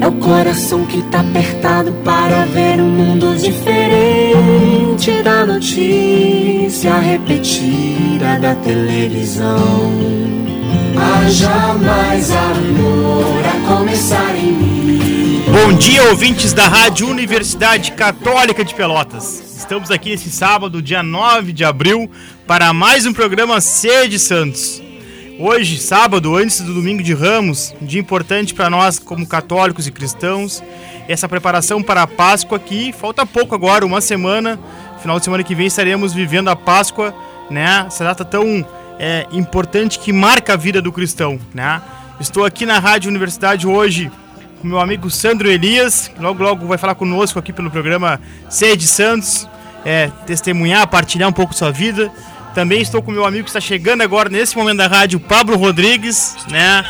É o coração que tá apertado para ver um mundo diferente da notícia repetida da televisão. Haja mais amor a começar em mim. Bom dia, ouvintes da Rádio Universidade Católica de Pelotas. Estamos aqui nesse sábado, dia 9 de abril, para mais um programa Sede Santos. Hoje, sábado, antes do domingo de Ramos, dia importante para nós como católicos e cristãos. Essa preparação para a Páscoa que falta pouco agora, uma semana. Final de semana que vem estaremos vivendo a Páscoa, né? Essa data tão é, importante que marca a vida do cristão, né? Estou aqui na Rádio Universidade hoje com meu amigo Sandro Elias, que logo logo vai falar conosco aqui pelo programa Sede Santos, é, testemunhar, partilhar um pouco sua vida. Também estou com meu amigo que está chegando agora nesse momento da rádio, Pablo Rodrigues, né?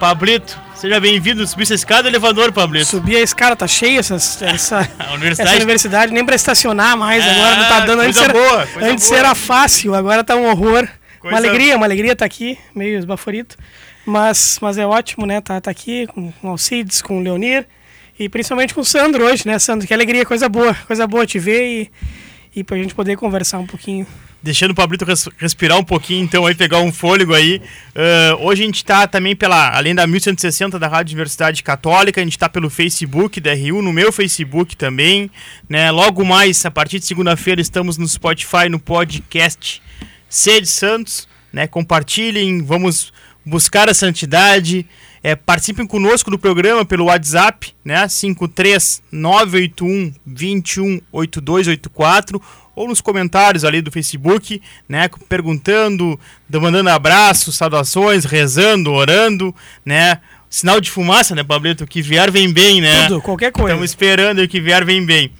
Pablito, seja bem-vindo. Subir essa escada elevador, Pablito. Subir a escada, tá cheia essa, essa, universidade. essa universidade, nem para estacionar mais, Ah, agora não tá dando. Antes, era, boa, antes boa. era fácil, agora tá um horror. Coisa- Uma alegria, uma alegria tá aqui, meio esbaforito. Mas, mas é ótimo, né? Tá, tá aqui com, com o Alcides, com o Leonir e principalmente com o Sandro hoje, né, Sandro? Que alegria, coisa boa, coisa boa te ver e, e pra gente poder conversar um pouquinho. Deixando o Pablito res- respirar um pouquinho, então, aí pegar um fôlego aí. Ah, hoje a gente está também pela, além da 1160 da Rádio Universidade Católica, a gente está pelo Facebook da RU, no meu Facebook também, né? Logo mais, a partir de segunda-feira, estamos no Spotify, no podcast Sede Santos, né? Compartilhem, vamos buscar a santidade. É, participem conosco do programa pelo WhatsApp, né? 53981 218284 ou nos comentários ali do Facebook, né? Perguntando, mandando abraços, saudações, rezando, orando, né? Sinal de fumaça, né, Pablito? Que vier vem bem, né? Tudo, qualquer coisa. Estamos esperando que vier vem bem.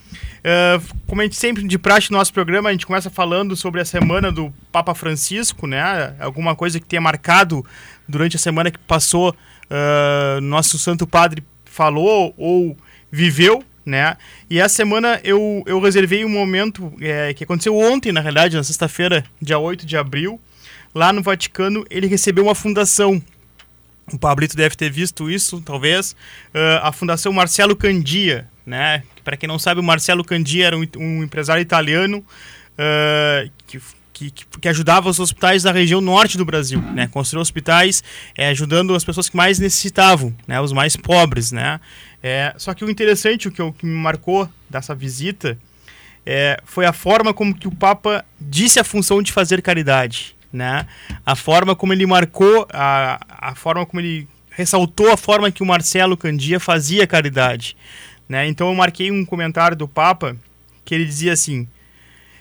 Ah, como a gente sempre de praxe no nosso programa, a gente começa falando sobre a semana do Papa Francisco, né? Alguma coisa que tenha marcado durante a semana que passou, ah, nosso Santo Padre falou ou viveu, né? E essa semana eu, eu reservei um momento é, que aconteceu ontem, na realidade, na sexta-feira, dia 8 de abril, lá no Vaticano, ele recebeu uma fundação o Pablito deve ter visto isso, talvez. Ah, a Fundação Marcelo Candia, né? Para quem não sabe, o Marcelo Candia era um, um empresário italiano ah, que, que, que ajudava os hospitais da região norte do Brasil, né? Construiu hospitais eh, ajudando as pessoas que mais necessitavam, né? Os mais pobres, né? É, só que o interessante, o que, eu- que me marcou dessa visita, é, foi a forma como que o Papa disse a função de fazer caridade, né? A forma como ele marcou, a, a forma como ele ressaltou a forma que o Marcelo Candia fazia caridade, né? Então eu marquei um comentário do Papa que ele dizia assim: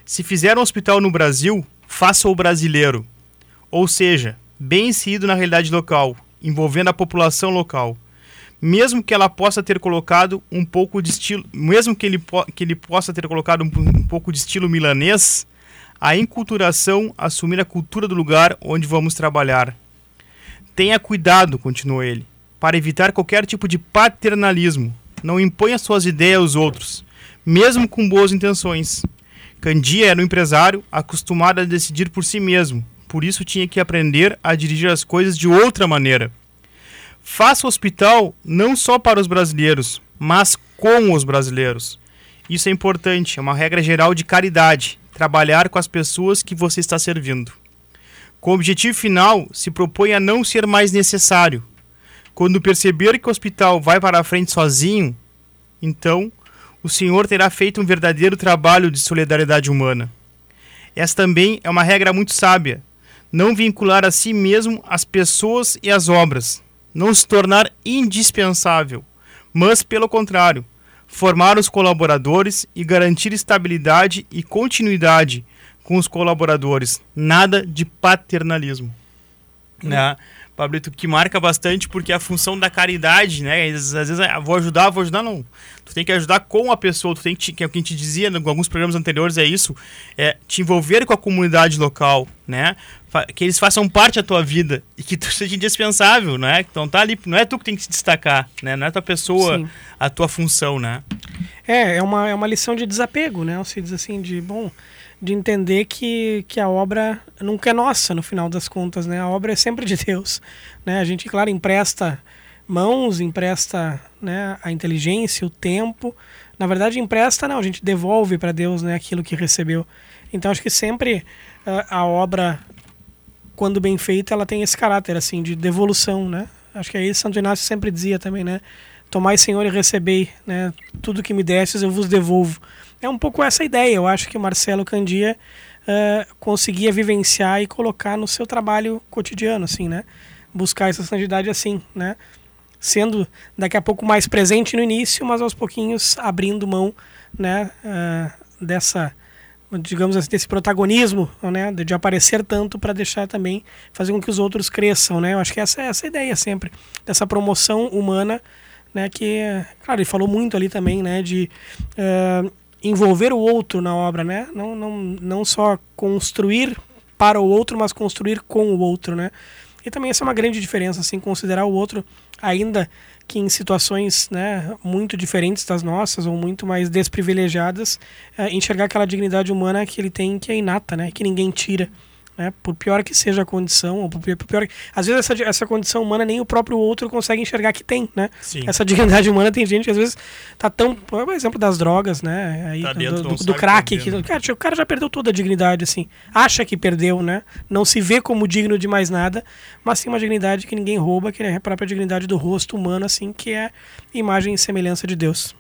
se fizer um hospital no Brasil, faça o brasileiro, ou seja, bem inserido na realidade local, envolvendo a população local mesmo que ela possa ter colocado um pouco de estilo, mesmo que ele, que ele possa ter colocado um, um pouco de estilo milanês, a enculturação assumir a cultura do lugar onde vamos trabalhar. Tenha cuidado, continuou ele, para evitar qualquer tipo de paternalismo. Não imponha suas ideias aos outros, mesmo com boas intenções. Candia era um empresário acostumado a decidir por si mesmo, por isso tinha que aprender a dirigir as coisas de outra maneira. Faça o hospital não só para os brasileiros, mas com os brasileiros. Isso é importante, é uma regra geral de caridade, trabalhar com as pessoas que você está servindo. Com o objetivo final, se propõe a não ser mais necessário. Quando perceber que o hospital vai para a frente sozinho, então o Senhor terá feito um verdadeiro trabalho de solidariedade humana. Essa também é uma regra muito sábia. Não vincular a si mesmo as pessoas e as obras. Não se tornar indispensável, mas, pelo contrário, formar os colaboradores e garantir estabilidade e continuidade com os colaboradores. Nada de paternalismo. Né? Pablito, que marca bastante porque a função da caridade, né? Às vezes, ah, vou ajudar, vou ajudar, não. Tu tem que ajudar com a pessoa, tu tem que, que é o que a gente dizia em alguns programas anteriores, é isso, é te envolver com a comunidade local, né? Que eles façam parte da tua vida e que tu seja indispensável, né? Então tá ali, não é tu que tem que se destacar, né? Não é a tua pessoa, Sim. a tua função, né? É, é uma, é uma lição de desapego, né? Você diz assim, de, bom, de entender que, que a obra nunca é nossa, no final das contas, né? A obra é sempre de Deus, né? A gente, claro, empresta mãos, empresta né, a inteligência, o tempo. Na verdade, empresta não, a gente devolve para Deus né, aquilo que recebeu. Então, acho que sempre uh, a obra, quando bem feita, ela tem esse caráter assim de devolução, né? Acho que aí Santo Inácio sempre dizia também, né? Tomai, Senhor, e recebei, né? Tudo que me destes eu vos devolvo. É um pouco essa ideia. Eu acho que o Marcelo Candia uh, conseguia vivenciar e colocar no seu trabalho cotidiano, assim, né? Buscar essa santidade assim, né? sendo daqui a pouco mais presente no início, mas aos pouquinhos abrindo mão né, uh, dessa digamos assim, desse protagonismo, né, de aparecer tanto para deixar também fazer com que os outros cresçam, né? Eu acho que essa é essa ideia sempre dessa promoção humana, né, que claro, ele falou muito ali também, né, de uh, envolver o outro na obra, né? Não não não só construir para o outro, mas construir com o outro, né? E também essa é uma grande diferença, assim, considerar o outro ainda que em situações né, muito diferentes das nossas ou muito mais desprivilegiadas, é, enxergar aquela dignidade humana que ele tem que é inata, né, que ninguém tira. Né? Por pior que seja a condição, ou por pior, às vezes essa, essa condição humana nem o próprio outro consegue enxergar que tem, né? Sim. Essa dignidade humana tem gente que às vezes tá tão, por exemplo, das drogas, né? Aí, tá dentro, do, do, do crack, que, cara, o cara já perdeu toda a dignidade, assim, acha que perdeu, né? Não se vê como digno de mais nada, mas tem uma dignidade que ninguém rouba, que é a própria dignidade do rosto humano, assim, que é imagem e semelhança de Deus.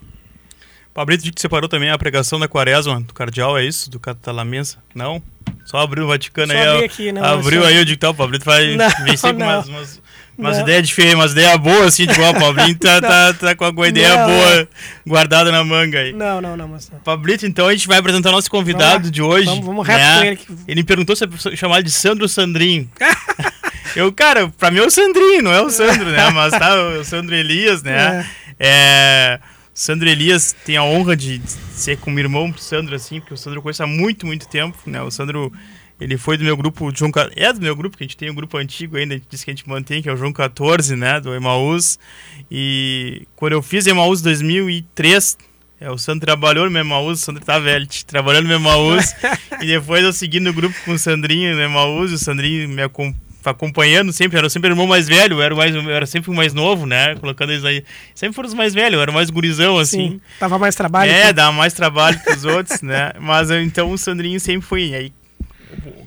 Fabrício, que separou também a pregação da quaresma do cardeal, é isso? Do catalamensa? Não? Só abriu o Vaticano Só aí. Aqui, não, abriu só... aí, eu digo, tá, o Pablito vai vir sempre umas, umas, umas ideias diferentes, umas ideias boas, assim, tipo, ó, o Pablito tá, tá, tá, com alguma ideia não, boa guardada na manga aí. Não, não, não, mas não. Pablito, então a gente vai apresentar o nosso convidado de hoje. Vamos, vamos reto né? com ele. Que... Ele me perguntou se é chamar de Sandro Sandrinho. eu, cara, pra mim é o Sandrinho, não é o Sandro, né? Mas tá, o Sandro Elias, né? É. é Sandro Elias tem a honra de ser como irmão pro Sandro, assim, porque o Sandro conhece há muito, muito tempo, né? O Sandro, ele foi do meu grupo, João, é do meu grupo, que a gente tem um grupo antigo ainda, a gente diz que a gente mantém, que é o João 14, né? Do Emaús. E quando eu fiz Emaús 2003, é, o Sandro trabalhou no Emaús, o Sandro tá velho, trabalhando no Emaús. e depois eu segui no grupo com o Sandrinho no Emaús, o Sandrinho me acompanhou acompanhando sempre, era sempre o irmão mais velho, era, mais, era sempre o mais novo, né? Colocando eles aí. Sempre foram os mais velhos, era mais gurizão, assim. Sim, dava mais trabalho. É, que... dava mais trabalho que os outros, né? Mas então o Sandrinho sempre foi. Aí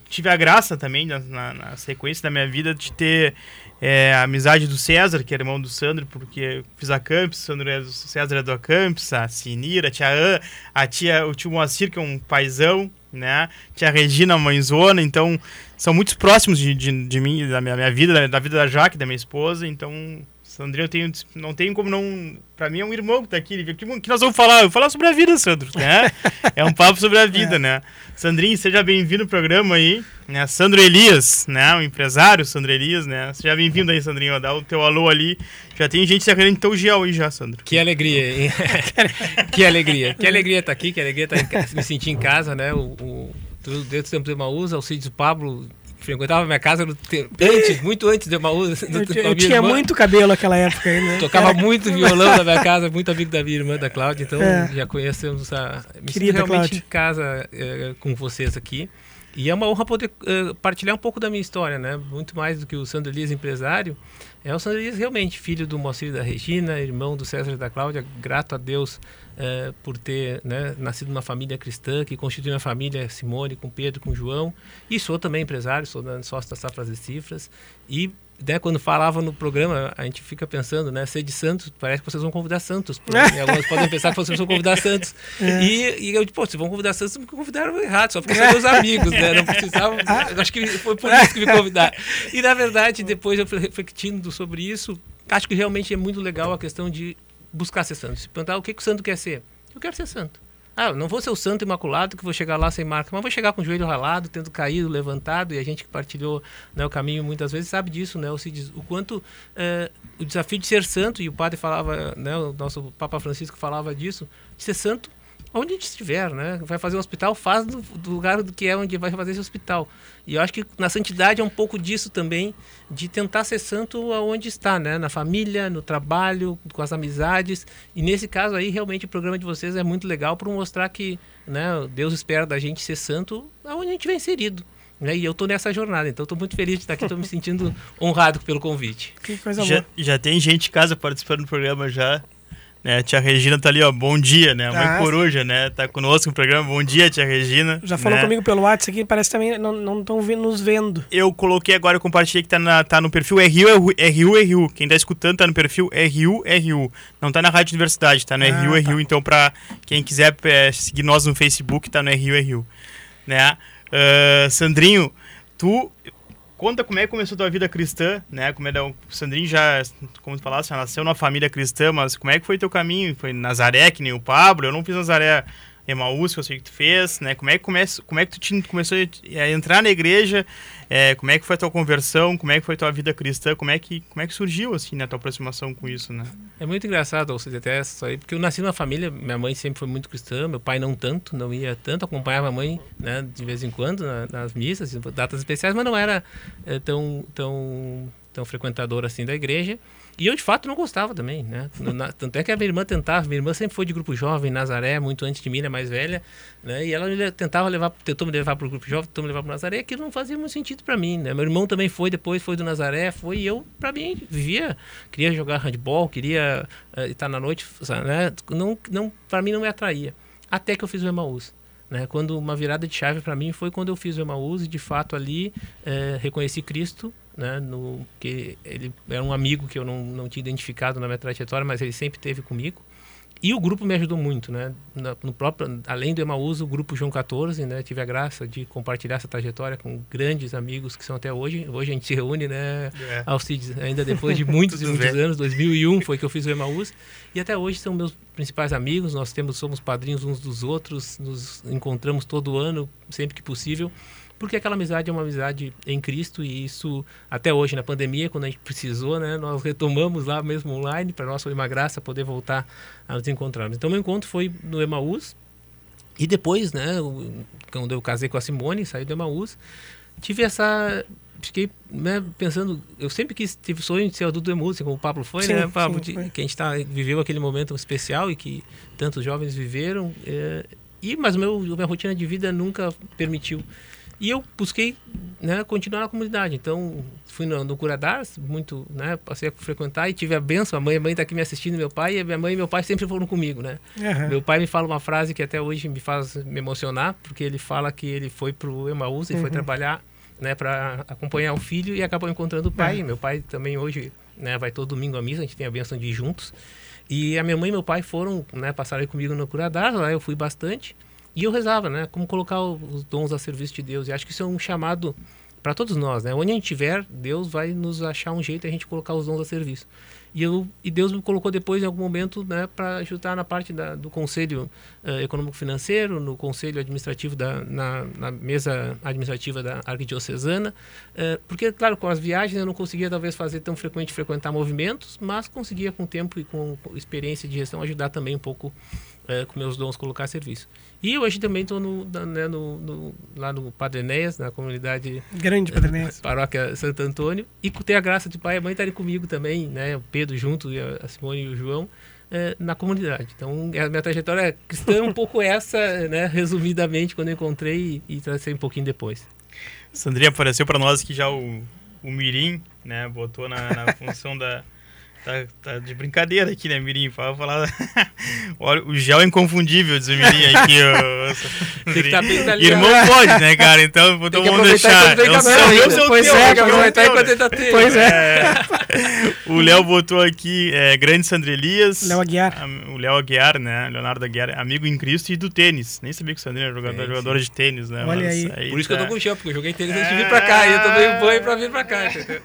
tive a graça também, na, na, na sequência da minha vida, de ter é, a amizade do César, que é irmão do Sandro, porque fiz a Campus, o, Sandro é, o César é do Campus, a Sinira, a tia An, a tia, o tio Moacir, que é um paizão, né? Tia Regina, mãezona, então são muito próximos de, de, de mim, da minha, minha vida, da, da, vida da Jaque, da minha esposa, então Sandrinho eu tenho, não tenho como não. Pra mim é um irmão que tá aqui. O que, que nós vamos falar? Eu vou falar sobre a vida, Sandro. Né? é um papo sobre a vida, é. né? Sandrinho, seja bem-vindo ao programa aí. Né? Sandro Elias, né? O empresário Sandro Elias, né? Seja bem-vindo aí, Sandrinho. Dá o teu alô ali. Já tem gente se querendo então o aí já, Sandro. Que alegria, hein? que alegria. Que alegria estar tá aqui, que alegria estar tá me sentir em casa, né? O, o, dentro do tempo de Emaús, Alcides Pablo frequentava minha casa no antes, muito antes de Emaús. Eu, eu tinha irmã. muito cabelo naquela época ainda. Tocava muito violão na minha casa, muito amigo da minha irmã, da Cláudia, então é. já conhecemos a. Me Querida realmente Cláudia. em casa é, com vocês aqui. E é uma honra poder uh, partilhar um pouco da minha história, né? Muito mais do que o Sandro Elias, empresário. É o Sandro Elias realmente filho do Moacir da Regina, irmão do César e da Cláudia. Grato a Deus uh, por ter né, nascido numa família cristã, que constitui uma família Simone, com Pedro, com João. E sou também empresário, sou sócio da Safras e Cifras. E né, quando falava no programa, a gente fica pensando, né, ser de Santos, parece que vocês vão convidar Santos. Né? Alguns podem pensar que vocês vão convidar Santos. É. E, e eu, pô, vocês vão convidar Santos, me convidaram errado, só porque são meus amigos, né? Não precisavam. Acho que foi por isso que me convidaram. E na verdade, depois eu refletindo sobre isso, acho que realmente é muito legal a questão de buscar ser santo. Se perguntar o que, que o santo quer ser. Eu quero ser santo. Ah, não vou ser o santo imaculado que vou chegar lá sem marca, mas vou chegar com o joelho ralado, tendo caído, levantado, e a gente que partilhou né, o caminho muitas vezes sabe disso, né? O, quanto é, o desafio de ser santo, e o padre falava, né, o nosso Papa Francisco falava disso, de ser santo onde a gente estiver, né? Vai fazer um hospital, faz do, do, lugar do que é onde vai fazer esse hospital. E eu acho que na santidade é um pouco disso também, de tentar ser santo aonde está, né? Na família, no trabalho, com as amizades. E nesse caso aí, realmente o programa de vocês é muito legal para mostrar que, né? Deus espera da gente ser santo aonde a gente vem inserido. Né? E eu estou nessa jornada, então estou muito feliz de estar aqui, estou me sentindo honrado pelo convite. Que coisa já, boa. Já tem gente em casa participando do programa já. Né, tia Regina tá ali, ó. Bom dia, né? A mãe ah, coruja, né? Tá conosco no programa. Bom dia, tia Regina. Já falou né? comigo pelo WhatsApp aqui, parece também não estão nos vendo. Eu coloquei agora, eu compartilhei que tá, na, tá no perfil RU, RU, RU. Quem tá escutando tá no perfil RU, RU. Não tá na Rádio Universidade, tá no ah, RU, tá. RU. Então, pra quem quiser é, seguir nós no Facebook, tá no RU, RU. Né? Uh, Sandrinho, tu Conta como é que começou a tua vida cristã, né? Como é, o Sandrinho já, como tu falaste, nasceu numa família cristã, mas como é que foi teu caminho? Foi Nazaré, que nem o Pablo? Eu não fiz Nazaré Emaús, que eu sei que tu fez, né? Como é que, come, como é que tu te, começou a entrar na igreja? É, como é que foi a tua conversão? Como é que foi a tua vida cristã? Como é que, como é que surgiu, assim, né, a tua aproximação com isso, né? É muito engraçado, você até isso aí, porque eu nasci numa família, minha mãe sempre foi muito cristã, meu pai não tanto, não ia tanto, acompanhava a mãe, né, de vez em quando, na, nas missas, datas especiais, mas não era é, tão, tão, tão frequentador assim da igreja. E eu, de fato, não gostava também, né? Tanto é que a minha irmã tentava, minha irmã sempre foi de grupo jovem, Nazaré, muito antes de mim, é mais velha, né? E ela tentava levar, tentou me levar para o grupo jovem, tentou me levar para o Nazaré, aquilo não fazia muito sentido para mim, né? Meu irmão também foi, depois foi do Nazaré, foi, e eu, para mim, vivia, queria jogar handball, queria uh, estar na noite, né? Não, não, para mim não me atraía. Até que eu fiz o Emaús. Né? Quando uma virada de chave para mim foi quando eu fiz o Emaús e de fato ali é, reconheci Cristo né, no, que ele era um amigo que eu não, não tinha identificado na minha trajetória, mas ele sempre esteve comigo. E o grupo me ajudou muito, né? No próprio, além do Emaús, o grupo João 14, né? Tive a graça de compartilhar essa trajetória com grandes amigos que são até hoje. Hoje a gente se reúne, né, é. Alcides? Ainda depois de muitos e muitos anos, 2001 foi que eu fiz o Emaús. E até hoje são meus principais amigos. Nós temos, somos padrinhos uns dos outros, nos encontramos todo ano, sempre que possível porque aquela amizade é uma amizade em Cristo e isso até hoje na pandemia quando a gente precisou né nós retomamos lá mesmo online. Para foi uma graça poder voltar a nos encontrarmos. Então meu encontro foi no Emaús. E depois né quando eu casei com a Simone saí do Emaús tive essa fiquei né, pensando eu sempre quis tive sonho de ser adulto do Emaús como o Pablo foi sim, né Pablo sim, foi. que a gente tá viveu aquele momento especial e que tantos jovens viveram é, e mas meu minha rotina de vida nunca permitiu e eu busquei né, continuar na comunidade. Então, fui no, no Curadars, muito, né, passei a frequentar e tive a benção. A mãe, a mãe está aqui me assistindo, meu pai, e minha mãe e meu pai sempre foram comigo, né? Uhum. Meu pai me fala uma frase que até hoje me faz me emocionar, porque ele fala que ele foi para o Emaús e uhum. foi trabalhar né, para acompanhar o filho e acabou encontrando o pai. Uhum. Meu pai também hoje né, vai todo domingo à missa, a gente tem a benção de ir juntos. E a minha mãe e meu pai foram, né, passaram comigo no Curadars, lá eu fui bastante. E eu rezava, né? Como colocar os dons a serviço de Deus. E acho que isso é um chamado para todos nós, né? Onde a gente estiver, Deus vai nos achar um jeito a gente colocar os dons a serviço. E, eu, e Deus me colocou depois, em algum momento, né, para ajudar na parte da, do Conselho uh, Econômico-Financeiro, no Conselho Administrativo, da, na, na mesa administrativa da Arquidiocesana. Uh, porque, claro, com as viagens eu não conseguia, talvez, fazer tão frequente, frequentar movimentos, mas conseguia, com tempo e com experiência de gestão, ajudar também um pouco uh, com meus dons, colocar a serviço. E hoje também estou no, né, no, no, lá no Padre Enéas, na comunidade... Grande Padre Enéas. Paróquia Santo Antônio. E ter a graça de pai e mãe estarem comigo também, né? O Pedro junto, e a Simone e o João, é, na comunidade. Então, a minha trajetória cristã é um pouco essa, né? Resumidamente, quando eu encontrei e, e tracei um pouquinho depois. Sandrinha apareceu para nós aqui já o, o Mirim, né? Botou na, na função da Tá, tá de brincadeira aqui, né, Mirim? Fala, falar. Olha, o gel é inconfundível, diz o Mirim aqui. Ó. Tem que tá Irmão pode, né, cara? Então, então vamos deixar. Eu sou, eu sou pois teu, é, aproveitar enquanto ele tá tendo. Pois é. é. O Léo botou aqui, é, grande Sandro Elias. Léo Aguiar. O Léo Aguiar, né? Leonardo Aguiar, amigo em Cristo e do tênis. Nem sabia que o Sandrinho era jogador, é, jogador de tênis, né? Olha aí. aí. Por isso tá... que eu tô tá. com o gel, porque eu joguei tênis antes de vir pra cá. E eu tomei um banho pra vir pra cá, entendeu?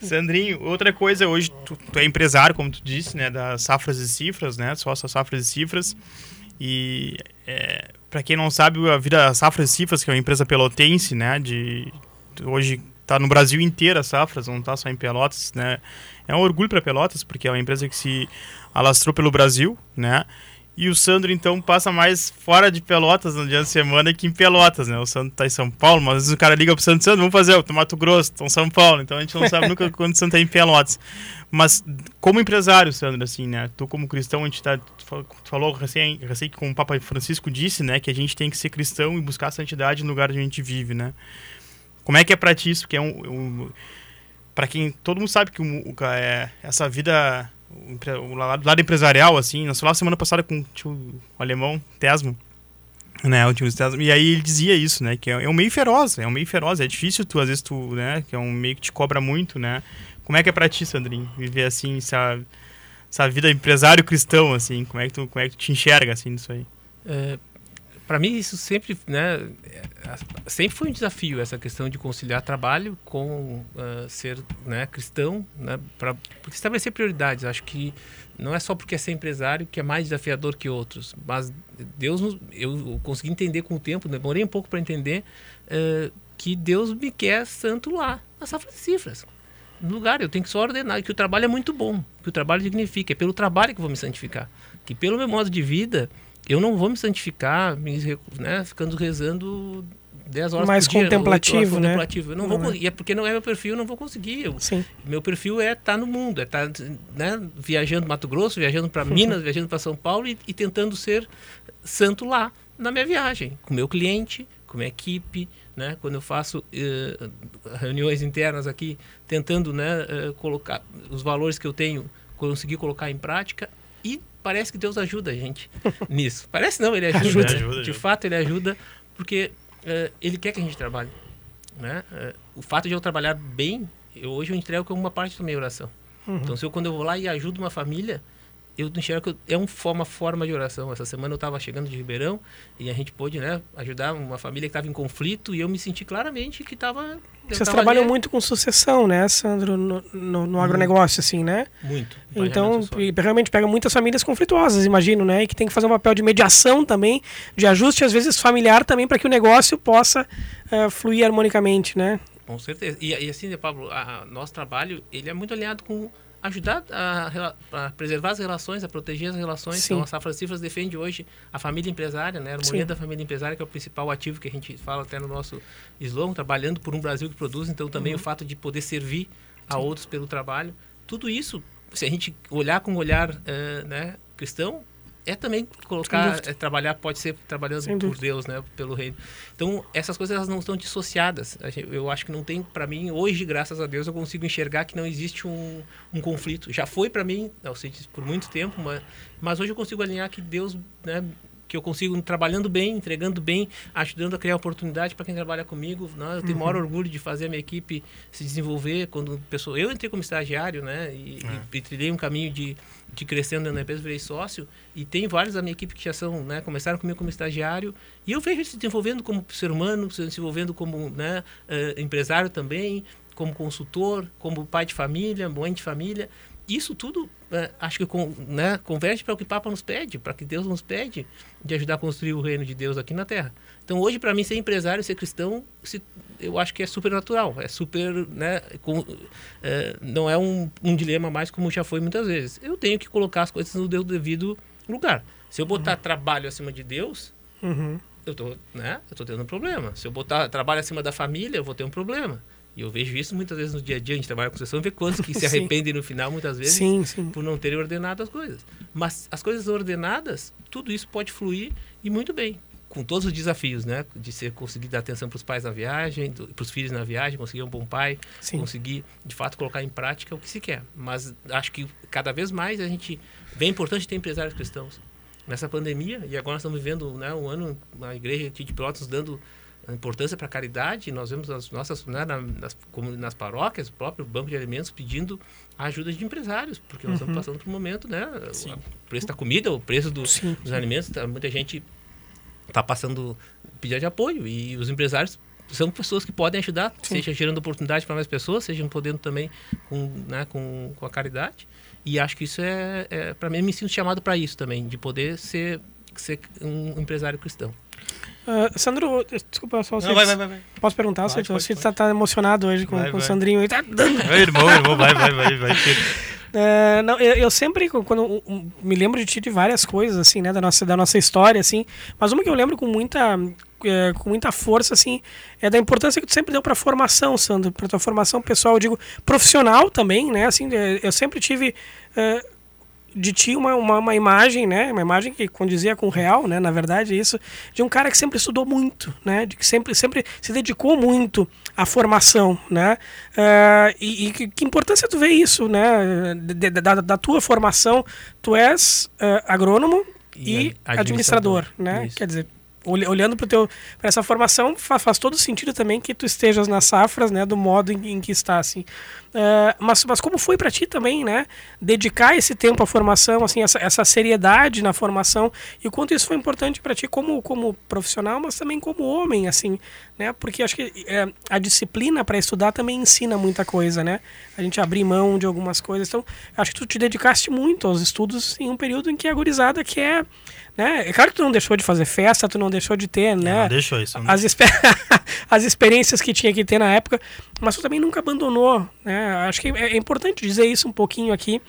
Sandrinho, outra coisa, hoje tu tu, é empresário, como tu disse, né, das safras e cifras, né, só essas safras e cifras. E é, para quem não sabe, a Vida Safras Cifras, que é uma empresa pelotense, né, de hoje está no Brasil inteiro a Safras, não está só em Pelotas, né? É um orgulho para Pelotas, porque é uma empresa que se alastrou pelo Brasil, né? E o Sandro, então, passa mais fora de Pelotas no dia de semana que em Pelotas, né? O Sandro tá em São Paulo, mas às vezes o cara liga pro Sandro, Sandro, vamos fazer, o Mato Grosso, tô em São Paulo, então a gente não sabe nunca quando o Sandro tá em Pelotas. Mas como empresário, Sandro, assim, né? Tu como cristão, a gente tá, tu falou recém, recém que como o Papa Francisco disse, né? Que a gente tem que ser cristão e buscar a santidade no lugar onde a gente vive, né? Como é que é pra ti isso? Que é um... um para quem... Todo mundo sabe que um, é, essa vida o lado empresarial, assim. Nós falamos semana passada com o, alemão Tesmo, né, o tio Tesmo, e aí ele dizia isso, né, que é, é, um meio feroz, é um meio feroz, é difícil tu, às vezes tu, né, que é um meio que te cobra muito, né. Como é que é pra ti, Sandrinho, viver assim, essa, essa vida empresário cristão, assim, como é que tu, como é que tu te enxerga, assim, nisso aí? É, para mim isso sempre, né, sempre foi um desafio essa questão de conciliar trabalho com uh, ser, né, cristão, né, para estabelecer prioridades. Acho que não é só porque é ser empresário que é mais desafiador que outros, mas Deus, eu consegui entender com o tempo, demorei um pouco para entender uh, que Deus me quer santo lá, na safra de cifras. No lugar, eu tenho que só ordenar que o trabalho é muito bom, que o trabalho dignifica, é pelo trabalho que eu vou me santificar, que pelo meu modo de vida eu não vou me santificar me, né, ficando rezando 10 horas mais por dia. contemplativo, né? Contemplativo. Eu não, não vou, é. E é porque não é meu perfil, eu não vou conseguir. Eu, Sim. Meu perfil é estar tá no mundo, é estar tá, né, viajando Mato Grosso, viajando para Minas, viajando para São Paulo e, e, tentando ser santo lá na minha viagem, com meu cliente, com minha equipe, né? Quando eu faço uh, reuniões internas aqui, tentando né, uh, colocar os valores que eu tenho, conseguir colocar em prática e parece que Deus ajuda a gente nisso. Parece não, ele ajuda. ajuda, ajuda de fato, ele ajuda porque uh, ele quer que a gente trabalhe. Né? Uh, o fato de eu trabalhar bem, eu, hoje eu entrego como uma parte da minha oração. Uhum. Então, se eu, quando eu vou lá e ajudo uma família, eu enxergo que é uma forma de oração. Essa semana eu estava chegando de Ribeirão e a gente pôde né, ajudar uma família que estava em conflito e eu me senti claramente que estava. Vocês trabalham ali... muito com sucessão, né, Sandro, no, no, no agronegócio, assim, né? Muito. Então, realmente pega muitas famílias conflituosas, imagino, né? E que tem que fazer um papel de mediação também, de ajuste, às vezes familiar também, para que o negócio possa uh, fluir harmonicamente, né? Com certeza. E, e assim, Pablo, a, a, nosso trabalho ele é muito alinhado com ajudar a, a, preservar as relações, a proteger as relações. Sim. Então, a Safra Cifras defende hoje a família empresária, né? a harmonia Sim. da família empresária, que é o principal ativo que a gente fala até no nosso slogan, trabalhando por um Brasil que produz. Então, também uhum. o fato de poder servir a Sim. outros pelo trabalho. Tudo isso, se a gente olhar com um olhar uh, né, cristão, é também colocar, é, trabalhar, pode ser trabalhando Sem por dúvida. Deus, né, pelo reino. Então, essas coisas elas não estão dissociadas. Eu acho que não tem, para mim, hoje, graças a Deus, eu consigo enxergar que não existe um, um conflito. Já foi para mim, eu sei por muito tempo, mas, mas hoje eu consigo alinhar que Deus né, que eu consigo trabalhando bem, entregando bem, ajudando a criar oportunidade para quem trabalha comigo. Né? Eu tenho o maior uhum. orgulho de fazer a minha equipe se desenvolver. Quando pessoa, eu entrei como estagiário, né, e, é. e, e trilhei um caminho de, de crescendo na empresa, virei sócio. E tem vários da minha equipe que já são, né, começaram comigo como estagiário. E eu vejo se desenvolvendo como ser humano, se desenvolvendo como né, uh, empresário também, como consultor, como pai de família, mãe de família isso tudo é, acho que com, né, converge para o que o Papa nos pede, para que Deus nos pede de ajudar a construir o reino de Deus aqui na Terra. Então hoje para mim ser empresário, ser cristão, se, eu acho que é super natural, é super, né, com, é, não é um, um, dilema mais como já foi muitas vezes. Eu tenho que colocar as coisas no devido lugar. Se eu botar uhum. trabalho acima de Deus, uhum. eu tô, né, eu tô tendo um problema. Se eu botar trabalho acima da família, eu vou ter um problema. E eu vejo isso muitas vezes no dia a dia, a gente trabalha com sessão, vê quantos que se arrependem no final, muitas vezes, sim, sim. por não terem ordenado as coisas. Mas as coisas ordenadas, tudo isso pode fluir e muito bem. Com todos os desafios, né? De ser conseguir dar atenção para os pais na viagem, para os filhos na viagem, conseguir um bom pai, sim. conseguir, de fato, colocar em prática o que se quer. Mas acho que cada vez mais a gente vê a importância de ter empresários cristãos. Nessa pandemia, e agora nós estamos vivendo né, um ano, a igreja de Pilotos dando a importância para a caridade, nós vemos as nossas, né, nas, como nas paróquias, o próprio banco de alimentos pedindo a ajuda de empresários, porque nós uhum. estamos passando por um momento, né, Sim. o preço da comida, o preço do, dos alimentos, tá, muita gente está passando pedir de apoio e os empresários são pessoas que podem ajudar, Sim. seja gerando oportunidade para mais pessoas, seja podendo também com, né, com, com a caridade. E acho que isso é, é para mim, me sinto chamado para isso também, de poder ser ser um empresário cristão. Uh, Sandro, desculpa, só Não, vai, vai, vai, Posso perguntar? Pode, você está tá emocionado hoje com, vai, com o Sandrinho. Ele tá dando. Vai, irmão, irmão, vai, vai, vai. vai. Uh, não, eu, eu, sempre, quando me lembro de ti de várias coisas, assim, né, da nossa, da nossa história, assim, mas uma que eu lembro com muita, é, com muita força, assim, é da importância que tu sempre deu para formação, Sandro, para tua formação pessoal, eu digo, profissional também, né, assim, eu sempre tive... Uh, de ti uma, uma, uma, imagem, né? Uma imagem que condizia com o real, né? Na verdade, é isso de um cara que sempre estudou muito, né? De que sempre, sempre se dedicou muito à formação, né? Uh, e, e que, que, importância tu vê isso, né? De, de, da, da, tua formação, tu és uh, agrônomo e, e administrador, administrador, né? Isso. Quer dizer, olhando para essa formação faz, todo sentido também que tu estejas nas safras né do modo em, em que está assim. Uh, mas, mas como foi para ti também né dedicar esse tempo à formação assim essa, essa seriedade na formação? E o quanto isso foi importante para ti como como profissional mas também como homem assim né? Porque acho que é, a disciplina para estudar também ensina muita coisa né? A gente abrir mão de algumas coisas. Então acho que tu te dedicaste muito aos estudos em um período em que a gurizada quer né? É claro que tu não deixou de fazer festa, tu não deixou de ter, né? Não deixou isso. As, exper as experiências que tinha que ter na época, mas tu também nunca abandonou, né? Acho que é, é importante dizer isso um pouquinho aqui,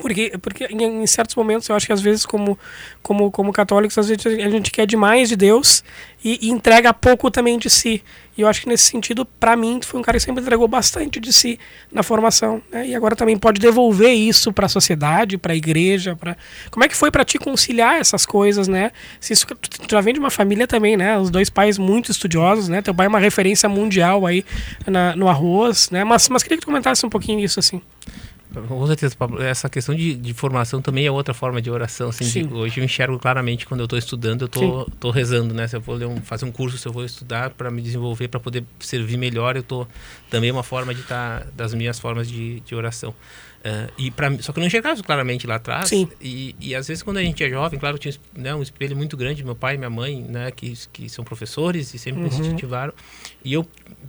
porque, porque em, certos momentos eu acho que às vezes como, como, como católicos às vezes a gente quer demais de Deus e, e entrega pouco também de si. E eu acho que nesse sentido, para mim, tu foi um cara que sempre entregou bastante de si na formação. Né? E agora também pode devolver isso para a sociedade, para a igreja. Pra... Como é que foi para ti conciliar essas coisas, né? Se isso, tu já vem de uma família também, né? Os dois pais muito estudiosos, né? Teu pai é uma referência mundial aí na, no arroz, né? Mas, mas queria que tu comentasse um pouquinho isso, assim. Com certeza, Pablo. Essa questão de, de formação também é outra forma de oração. Assim, de, hoje eu enxergo claramente quando eu estou estudando, eu estou rezando, né? Se eu vou um, fazer um curso, se eu vou estudar para me desenvolver, para poder servir melhor, eu estou também uma forma de estar tá, das minhas formas de, de oração. Uh, e pra, só que eu não enxergava isso claramente lá atrás. Sim. E, e às vezes quando a gente é jovem, claro, tinha né, um espelho muito grande, meu pai e minha mãe, né, que, que são professores e sempre uhum. me incentivaram. E eu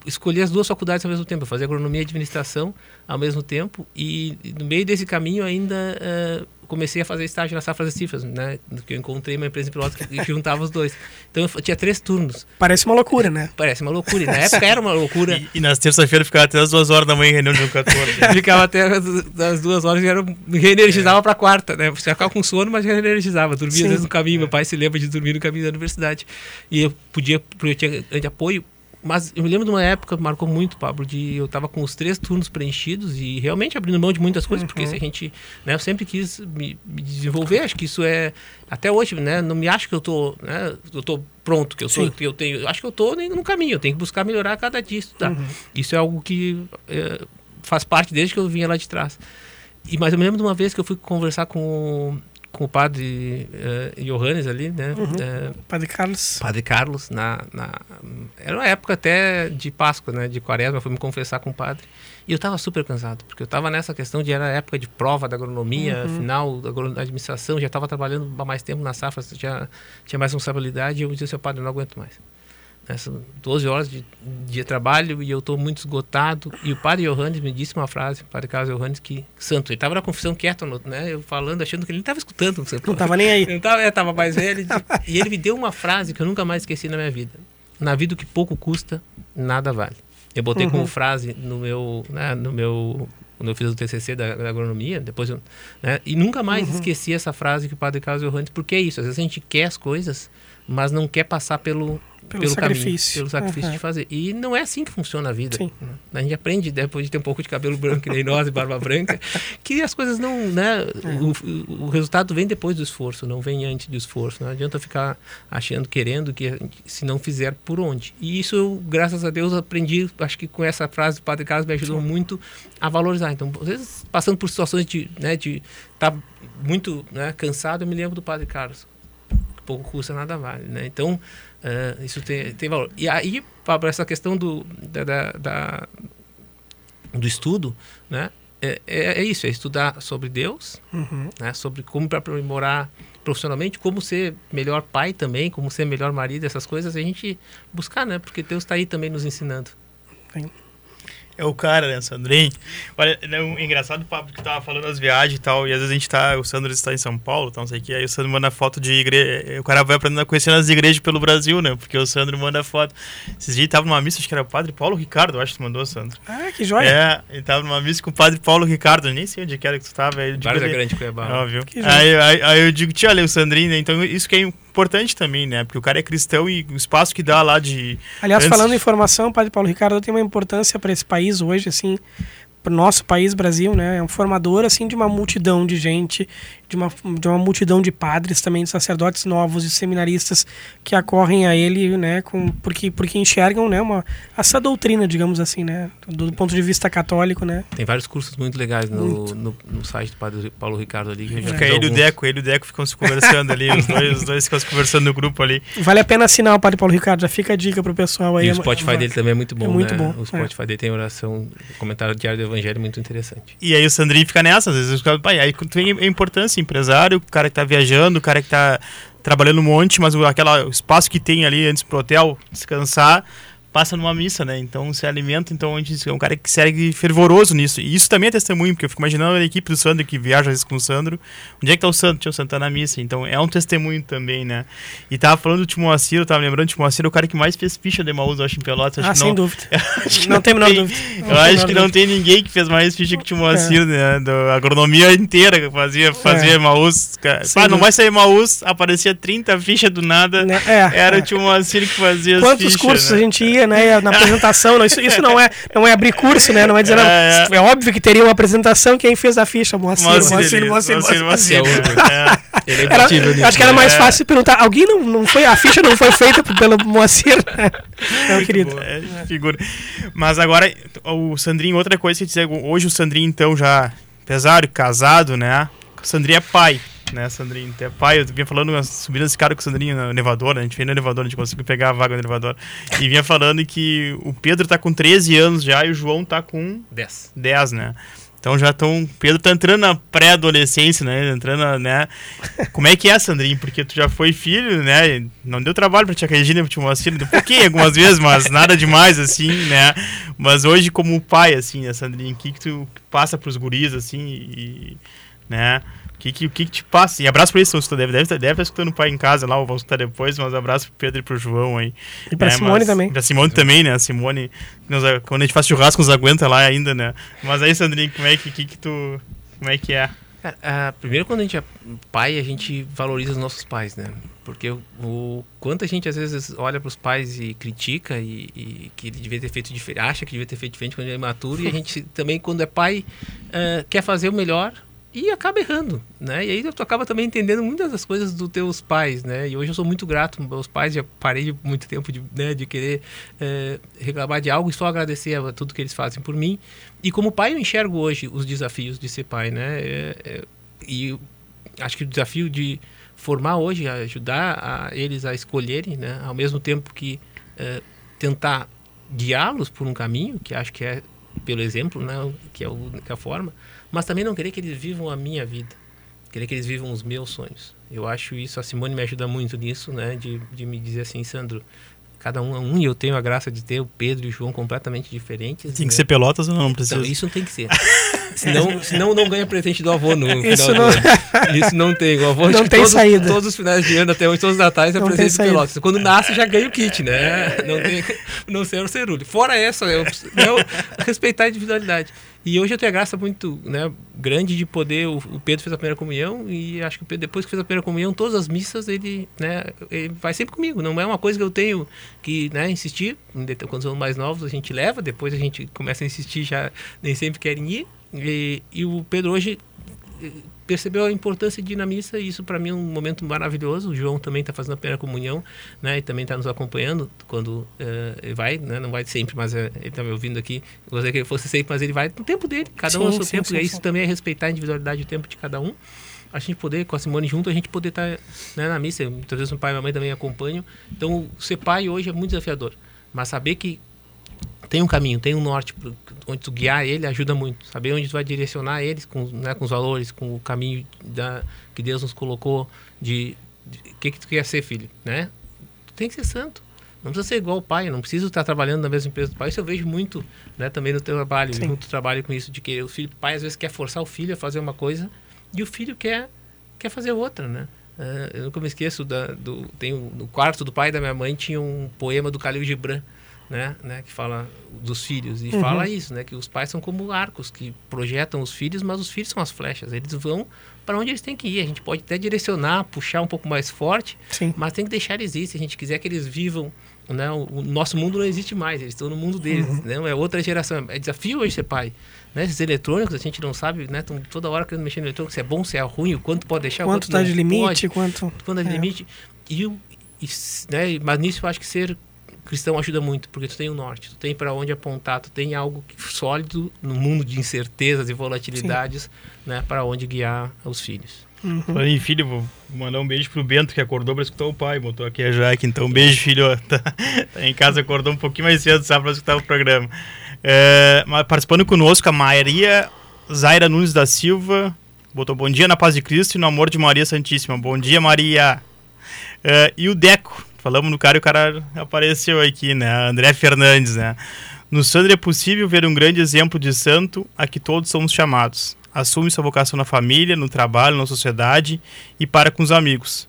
escolhi as duas faculdades ao mesmo tempo, eu fazia agronomia e administração ao mesmo tempo. E, e no meio desse caminho ainda uh, comecei a fazer estágio na Safras e Cifras, né? Que eu encontrei uma empresa em Pelotas que, juntava os dois. Então eu tinha três turnos. Parece uma loucura, né? Parece uma loucura. E na época era uma loucura. E, e nas terças-feiras ficava até as duas horas da manhã em reunião de um 14. ficava até as, as, duas horas e era, me reenergizava é. para quarta, né? Você ficava com sono, mas reenergizava. Dormia Sim. às vezes no caminho. É. Meu pai se lembra de dormir no caminho da universidade. E eu podia, porque eu tinha de apoio, mas eu me lembro de uma época que marcou muito, Pablo, de eu tava com os três turnos preenchidos e realmente abrindo mão de muitas coisas, uhum. porque se a gente, né, eu sempre quis me, me, desenvolver, acho que isso é até hoje, né, não me acho que eu tô, né, eu tô pronto, que eu sou, que eu tenho, acho que eu tô no caminho, eu tenho que buscar melhorar cada dia estudar. Uhum. Isso é algo que é, faz parte desde que eu vinha lá de trás. E mas eu me lembro de uma vez que eu fui conversar com com o padre uh, Johannes ali, né? Uhum. Uh, padre Carlos. Padre Carlos, na, na, era uma época até de Páscoa, né? De quaresma, fui me confessar com o padre. E eu estava super cansado, porque eu estava nessa questão de era época de prova da agronomia, uhum. final da administração, já estava trabalhando há mais tempo na safra, já tinha mais responsabilidade, e eu disse ao padre, não aguento mais. São 12 horas de, de trabalho e eu estou muito esgotado. E o padre Johannes me disse uma frase, o padre Carlos Johannes, que santo, ele estava na confissão quieto, né? Eu falando, achando que ele não estava escutando. Não estava nem aí. Não estava, é, tava mais velho. e ele me deu uma frase que eu nunca mais esqueci na minha vida. Na vida o que pouco custa, nada vale. Eu botei uhum. como frase no meu, né, no meu quando eu fiz o TCC da, da agronomia, depois eu, né, e nunca mais uhum. esqueci essa frase que o padre Carlos Johannes, porque é isso, às vezes a gente quer as coisas, mas não quer passar pelo pelo, pelo sacrifício. Caminho, pelo sacrifício uhum. de fazer. E não é assim que funciona a vida. Sim. A gente aprende, depois de ter um pouco de cabelo branco, nem nós, e barba branca, que as coisas não. Né, é. o, o, resultado vem depois do esforço, não vem antes do esforço. Não adianta ficar achando, querendo, que se não fizer, por onde. E isso eu, graças a Deus, aprendi, acho que com essa frase do Padre Carlos me ajudou Sim. muito a valorizar. Então, às vezes, passando por situações de né, de estar tá muito né, cansado, eu me lembro do Padre Carlos. Pouco custa, nada vale. Né? Então, Uh, isso tem, tem valor. E aí, para essa questão do, da, da, da, do estudo, né? É, é, é, isso, é estudar sobre Deus, uhum. né? sobre como para aprimorar profissionalmente, como ser melhor pai também, como ser melhor marido, essas coisas, a gente buscar, né? Porque Deus está aí também nos ensinando. Sim. É o cara, né, Sandrinho? Olha, é um engraçado o papo que tava falando das viagens e tal, e às vezes a gente tá, o Sandro está em São Paulo, então não sei o que, aí o Sandro manda foto de igreja, o cara vai aprendendo a conhecer as igrejas pelo Brasil, né, porque o Sandro manda foto. Esses dias tava numa missa, acho que era o Padre Paulo Ricardo, acho que tu mandou, Sandro. Ah, que joia! É, ele tava numa missa com o Padre Paulo Ricardo, nem sei onde que era que tu tava. Aí, Várzea Grande Cuiabá. Óbvio. Aí, aí, aí, eu digo, tia, olha, o Sandrinho, né, então isso que é importante também, né, porque o cara é cristão e o espaço que dá lá de... Aliás, falando em informação, o Padre Paulo Ricardo tem uma importância para esse país hoje, assim, para o nosso país, Brasil, né? É um formador assim de uma multidão de gente, de uma, de uma multidão de padres também, de sacerdotes novos, de seminaristas que acorrem a ele, né? Com, porque, porque enxergam, né? Uma, essa doutrina, digamos assim, né? Do, do ponto de vista católico, né? Tem vários cursos muito legais no, muito. no, no, site do Padre Paulo Ricardo ali. Que Fica ele e o Deco, ele e o Deco ficam se conversando ali, os dois, os dois ficam se conversando no grupo ali. Vale a pena assinar o Padre Paulo Ricardo, já fica a dica pro pessoal aí. E o Spotify é, dele também é muito bom, é muito né? bom. O Spotify é. dele tem oração, comentário diário do Evangelho muito interessante. E aí o Sandrinho fica nessa, às vezes, pai, aí tem a importância, empresário, o cara que tá viajando, o cara que tá trabalhando um monte, mas aquele espaço que tem ali antes pro hotel descansar, passa numa missa, né? Então se alimenta, então a gente é um cara que segue fervoroso nisso. E isso também é testemunho, porque eu fico imaginando a equipe do Sandro que viaja às vezes com o Sandro. Onde é que tá o Sandro? Tinha o tá na missa. Então é um testemunho também, né? E tava falando do Timoacir, eu tava lembrando do Timoacir, o cara que mais fez ficha de Maús, eu acho, em Pelotas. Ah, sem não, dúvida. não, não tem a menor dúvida. Não eu acho que não tem ninguém que fez mais ficha que o Timoacir, é. né? Da agronomia inteira que fazia, fazia é. Maús. Ah, não vai sair Maús, aparecia 30 fichas do nada. É, era o Timoacir que fazia Quantos as fichas, cursos né? a gente ia, né? Na apresentação não, isso, isso não, é, não é abrir curso, né? Não é dizer, é, é. é óbvio que teria uma apresentação, quem fez a ficha? Moacir, Moacir, Moacir, Moacir. Moacir, Ele é era, acho que era mais fácil perguntar, alguém não, não foi, a ficha não foi feita pelo Moacir? Não, querido. É, figura. Mas agora, o Sandrinho, outra coisa que dizer, hoje o Sandrinho, então, já empresário, casado, né? O Sandrinho é pai né, Sandrinho? Até pai, eu vinha falando, subindo esse cara com o Sandrinho no elevador, né? A gente veio no elevador, a gente conseguiu pegar a vaga no elevador. E vinha falando que o Pedro tá com 13 anos já e o João tá com 10. 10, né? Então já estão. Pedro tá entrando na pré-adolescência, né? Entrando, né? Como é que é, Sandrinho? Porque tu já foi filho, né? Não deu trabalho pra tia Regina pra te mostrar um pouquinho algumas vezes, mas nada demais, assim, né? Mas hoje, como pai, assim, né, Sandrinho? O que, que tu passa pros guris, assim, e, né? Que, que, o que, que te passa? E abraço pra eles, tu deve, deve, deve estar escutando o pai em casa lá, ou vão escutar depois, mas abraço pro Pedro e pro João aí. E pra é, Simone mas, também. Pra Simone também, né? A Simone, nos, quando a gente faz churrasco, nos aguenta lá ainda, né? Mas aí, Sandrinho, como é que, que, que tu. Como é que é? Cara, primeiro, quando a gente é pai, a gente valoriza os nossos pais, né? Porque o, o quanto a gente às vezes olha para os pais e critica e, e, que ele devia ter feito diferente, acha que devia ter feito diferente quando ele é imaturo, e a gente também, quando é pai, uh, quer fazer o melhor e acaba errando, né? E aí tu acaba também entendendo muitas das coisas dos teus pais, né? E hoje eu sou muito grato aos meus pais, já parei muito tempo de, né, de querer é, reclamar de algo e só agradecer a tudo que eles fazem por mim. E como pai eu enxergo hoje os desafios de ser pai, né? É, é, e acho que o desafio de formar hoje, ajudar a eles a escolherem, né? Ao mesmo tempo que é, tentar guiá-los por um caminho, que acho que é pelo exemplo, né? Que é a única forma mas também não querer que eles vivam a minha vida, querer que eles vivam os meus sonhos. Eu acho isso, a Simone me ajuda muito nisso, né, de, de me dizer assim, Sandro, cada um é um e eu tenho a graça de ter o Pedro e o João completamente diferentes. Tem né? que ser Pelotas ou não, não precisa? Então, isso não tem que ser. senão, senão não ganha presente do avô no isso final não... do ano. Isso não tem. O avô não tem todos, saída. todos os finais de ano, até hoje, todos os natais, é não presente do Pelotas. Quando nasce, já ganha o kit, né? Não tem, não ser o cerulho. Fora essa, eu, eu, respeitar a individualidade. E hoje eu tenho a graça muito né, grande de poder. O, o, Pedro fez a primeira comunhão e acho que Pedro, depois que fez a primeira comunhão, todas as missas ele, né, ele vai sempre comigo. Não é uma coisa que eu tenho que né, insistir. Quando são mais novos, a gente leva, depois a gente começa a insistir, já nem sempre querem ir. E, e o Pedro hoje percebeu a importância de ir na missa e isso para mim é um momento maravilhoso. O João também está fazendo a primeira comunhão, né? E também está nos acompanhando quando uh, vai, né? Não vai sempre, mas uh, ele está me ouvindo aqui. Gostaria que ele fosse sempre, mas ele vai no tempo dele. Cada um no seu sim, tempo. Sim, e isso também é respeitar a individualidade e o tempo de cada um. A gente poder, com a Simone junto, a gente poder estar tá, né, na missa. Muitas vezes o pai e a mãe também acompanham. Então, ser pai hoje é muito desafiador. Mas saber que tem um caminho, tem um norte onde tu guiar ele ajuda muito. Saber onde tu vai direcionar eles com, né, com os valores, com o caminho da, que Deus nos colocou de o que, que tu quer ser, filho, né? Tu tem que ser santo. Não precisa ser igual o pai, não preciso estar trabalhando na mesma empresa do pai. Isso eu vejo muito né, também no teu trabalho, Sim. muito trabalho com isso, de que o filho, o pai às vezes quer forçar o filho a fazer uma coisa e o filho quer, quer fazer outra, né? Uh, eu nunca me esqueço da, do tem um, no quarto do pai da minha mãe tinha um poema do Khalil Gibran né, né, que fala dos filhos e uhum. fala isso, né, que os pais são como arcos que projetam os filhos, mas os filhos são as flechas. Eles vão para onde eles têm que ir. A gente pode até direcionar, puxar um pouco mais forte, Sim. mas tem que deixar eles ir. Se a gente quiser que eles vivam né? O, o, nosso mundo não existe mais, eles estão no mundo deles, uhum. né? é outra geração. É desafio hoje ser pai. Né? Esses eletrônicos, a gente não sabe, né? Estão toda hora querendo mexer no eletrônico, se é bom, se é ruim, o quanto pode deixar, quanto está de limite, pode, quanto... Quanto é de limite. E, e, né? Mas nisso eu acho que ser cristão ajuda muito, porque tu tem o norte, tu tem para onde apontar, tu tem algo sólido no mundo de incertezas e volatilidades, Sim. né? Para onde guiar os filhos. Uhum. Em filho, vou mandar um beijo pro Bento que acordou para escutar o pai, botou aqui a Jaque. Então, um beijo, filho. Tá, tá em casa, acordou um pouquinho mais cedo, sabe, para escutar o programa. É, participando conosco, a Maria Zaira Nunes da Silva. Botou bom dia na paz de Cristo e no amor de Maria Santíssima. Bom dia, Maria. É, e o Deco. Falamos no cara e o cara apareceu aqui, né? André Fernandes, né? No Sandro é possível ver um grande exemplo de santo a que todos somos chamados assume sua vocação na família, no trabalho, na sociedade e para com os amigos.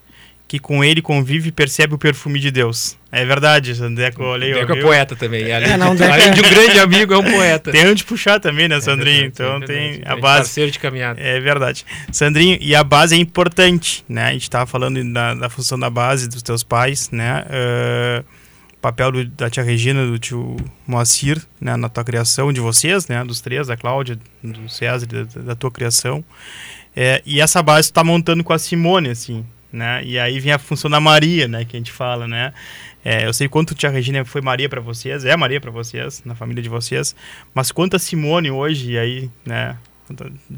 Que com ele convive e percebe o perfume de Deus. É verdade, Deco Leio. Deco é poeta também. Além, é, não, além de um grande amigo, é um poeta. Tem onde puxar também, né, é Sandrinho? É verdade, então é tem a base. Parceiro de caminhada. É verdade. Sandrinho, e a base é importante, né? A gente estava falando da, da, função da base dos teus pais, né? Uh, papel do, da tia Regina, do tio Moacir, né, na tua criação, de vocês, né, dos três, da Cláudia, do César, da, da tua criação. É, e essa base tu tá montando com a Simone, assim, né? E aí vem a função da Maria, né, que a gente fala, né? É, eu sei quanto tia Regina foi Maria para vocês, é Maria para vocês, na família de vocês, mas quanto a Simone hoje, e aí, né,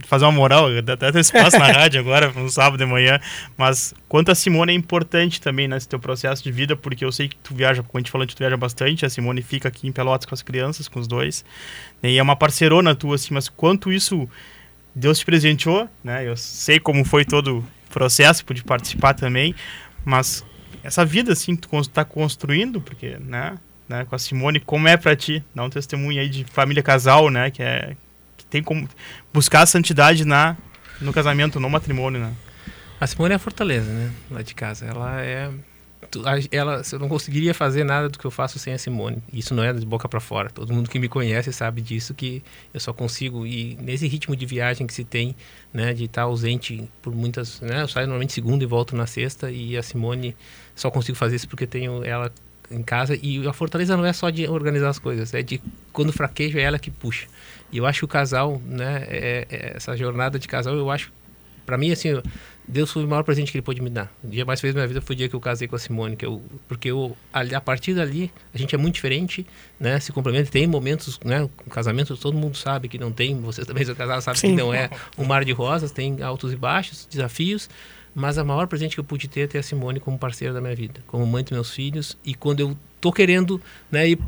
fazer uma moral, até tem espaço na rádio agora, no sábado de manhã, mas quanto a Simone é importante também nesse teu processo de vida, porque eu sei que tu viaja, como a gente falou, tu viaja bastante, a Simone fica aqui em Pelotas com as crianças, com os dois, né, e é uma parceirona tua, assim, mas quanto isso Deus te presenteou, né, eu sei como foi todo processo, pude participar também, mas essa vida, assim, que tu tá construindo, porque, né, né, com a Simone, como é para ti, dar um testemunho aí de família casal, né, que é tem como buscar a santidade na no casamento, no matrimônio, né? A Simone é a fortaleza, né? Lá de casa. Ela é ela eu não conseguiria fazer nada do que eu faço sem a Simone. Isso não é de boca para fora. Todo mundo que me conhece sabe disso que eu só consigo e nesse ritmo de viagem que se tem, né, de estar ausente por muitas, né, eu saio normalmente segunda e volto na sexta e a Simone só consigo fazer isso porque tenho ela em casa e a fortaleza não é só de organizar as coisas, é de quando fraquejo é ela que puxa. E eu acho que o casal, né, é, é, essa jornada de casal, eu acho, para mim, assim, Deus foi o maior presente que ele pôde me dar. O dia mais feliz da minha vida foi o dia que eu casei com a Simone, que eu, porque eu, a, partir dali, a gente é muito diferente, né, se complementa. Tem momentos, né, casamento, todo mundo sabe que não tem, vocês também são casados, sabem que não é um mar de rosas, tem altos e baixos, desafios, mas a maior presente que eu pude ter é ter a Simone como parceira da minha vida, como mãe dos meus filhos, e quando eu tô querendo, né, ir,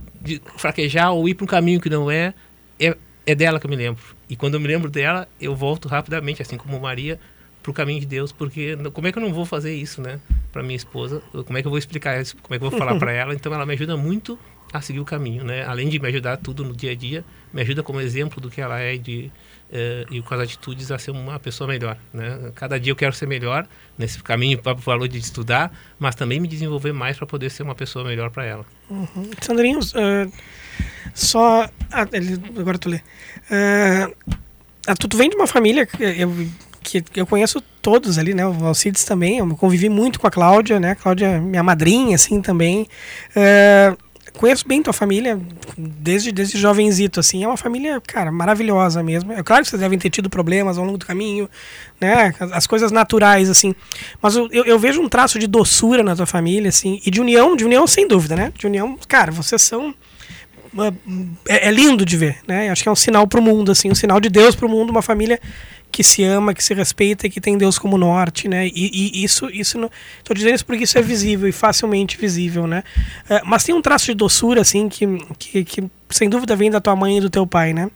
fraquejar ou ir para um caminho que não é, é é dela que eu me lembro. E quando eu me lembro dela, eu volto rapidamente, assim como Maria, para o caminho de Deus, porque como é que eu não vou fazer isso, né? Para minha esposa, como é que eu vou explicar isso? Como é que eu vou falar para ela? Então ela me ajuda muito a seguir o caminho, né? Além de me ajudar tudo no dia a dia, me ajuda como exemplo do que ela é de uh, e com as atitudes a ser uma pessoa melhor, né? Cada dia eu quero ser melhor nesse caminho para o valor de estudar, mas também me desenvolver mais para poder ser uma pessoa melhor para ela. Uhum. Sandrinho, uh só. Ah, agora tu lê. Uh, tu, tu vem de uma família que eu, que eu conheço todos ali, né? O Alcides também. Eu convivi muito com a Cláudia, né? A Cláudia, é minha madrinha, assim, também. Uh, conheço bem tua família desde, desde jovenzito, assim. É uma família, cara, maravilhosa mesmo. É claro que vocês devem ter tido problemas ao longo do caminho, né? As, as coisas naturais, assim. Mas eu, eu, vejo um traço de doçura na tua família, assim. E de união, de união sem dúvida, né? De união, cara, vocês são é, é, lindo de ver, né? Acho que é um sinal para o mundo, assim, um sinal de Deus para o mundo, uma família que se ama, que se respeita e que tem Deus como norte, né? E, e isso, isso, estou dizendo isso porque isso é visível e facilmente visível, né? É, mas tem um traço de doçura, assim, que, que, que, sem dúvida vem da tua mãe e do teu pai, né?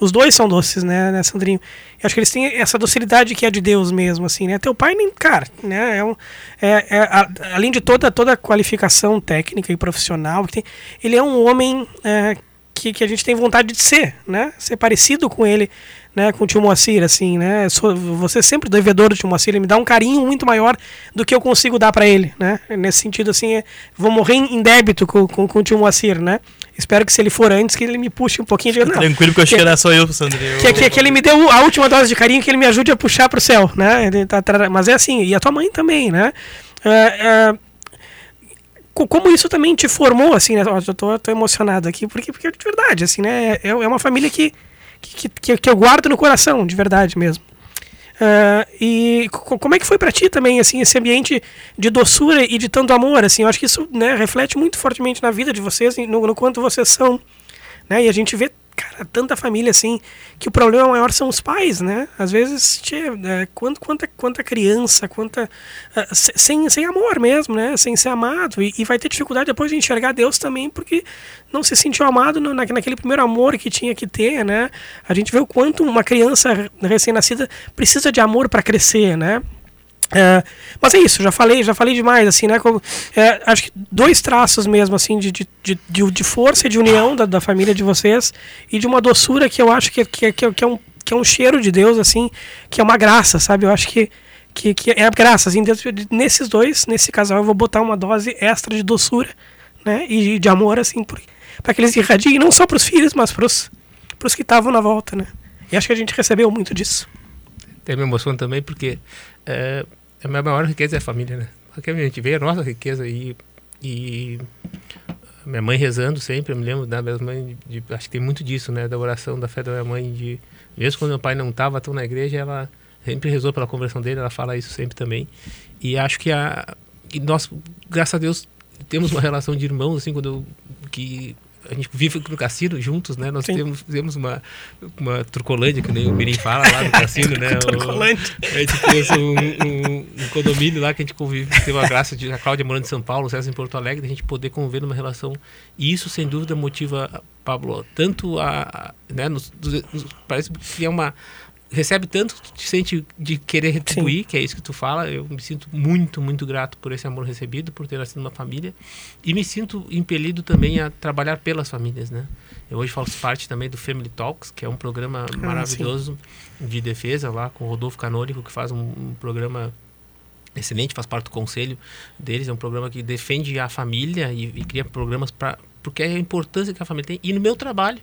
Os dois são doces, né, né, Sandrinho? Eu acho que eles têm essa docilidade que é de Deus mesmo, assim, né? Teu pai nem, cara, né? É um, é, é a, além de toda, toda a qualificação técnica e profissional que tem, ele é um homem é, que, que a gente tem vontade de ser, né? Ser parecido com ele, né? Com o tio Moacir, assim, né? Sou, você é sempre devedor do tio Moacir, ele me dá um carinho muito maior do que eu consigo dar para ele, né? Nesse sentido, assim, é, vou morrer em débito com, com, com o tio Moacir, né? Espero que se ele for antes, que ele me puxe um pouquinho de. Não, Tranquilo, que eu acho que era só eu, Sandro. Que, que, que, ele me deu a última dose de carinho, que ele me ajude a puxar pro céu, né? Tá, mas é assim, e a tua mãe também, né? É, é, como isso também te formou, assim, né? Eu tô, tô emocionado aqui, porque, porque de verdade, assim, né? É, é uma família que, que, que, que eu guardo no coração, de verdade mesmo. Uh, e como é que foi para ti também, assim, esse ambiente de doçura e de tanto amor, assim? Eu acho que isso né, reflete muito fortemente na vida de vocês, no, no quanto vocês são, né? E a gente vê cara, tanta família assim, que o problema maior são os pais, né? Às vezes, tchê, é, quanta, quanta, quanta criança, quanta. Uh, sem, sem amor mesmo, né? Sem ser amado. E, e, vai ter dificuldade depois de enxergar Deus também, porque não se sentiu amado no, na, naquele primeiro amor que tinha que ter, né? A gente vê o quanto uma criança recém-nascida precisa de amor para crescer, né? É, mas é isso, já falei, já falei demais, assim, né? Como, é, acho que dois traços mesmo, assim, de, de, de, de força e de união da, da família de vocês e de uma doçura que eu acho que, que, que, que, é um, que é um cheiro de Deus, assim, que é uma graça, sabe? Eu acho que, que, que é graça, assim, nesses dois, nesse casal, eu vou botar uma dose extra de doçura, né? E de amor, assim, para que eles irradiem não só para os filhos, mas para os que estavam na volta, né? E acho que a gente recebeu muito disso. Tem minha emoção também, porque é, a minha maior riqueza é a família, né? Porque a gente vê a nossa riqueza e, e minha mãe rezando sempre, eu me lembro da minha mãe, de, acho que tem muito disso, né? Da oração, da fé da minha mãe, de mesmo quando meu pai não estava tão na igreja, ela sempre rezou pela conversão dele, ela fala isso sempre também. E acho que a e nós, graças a Deus, temos uma relação de irmãos, assim, quando eu, que a gente vive no cassino juntos, né? Nós temos, fizemos uma, uma trucolândia, que nem o Mirim fala lá no cassino, né? trucolândia. a gente fez um, um, um, condomínio lá que a gente convive, teve a graça de a Cláudia morando em São Paulo, o César em Porto Alegre, a gente poder conviver numa relação. E isso, sem dúvida, motiva, Pablo, tanto a. Né, nos, nos, parece que é uma recebe tanto, te sente de querer retribuir, Sim. que é isso que tu fala. Eu me sinto muito, muito grato por esse amor recebido, por ter nascido numa família. E me sinto impelido também a trabalhar pelas famílias, né? Eu hoje faço parte também do Family Talks, que é um programa ah, maravilhoso sim. de defesa lá com o Rodolfo Canônico, que faz um, um programa excelente, faz parte do conselho deles. É um programa que defende a família e, e cria programas para porque é a importância que a família tem. E no meu trabalho,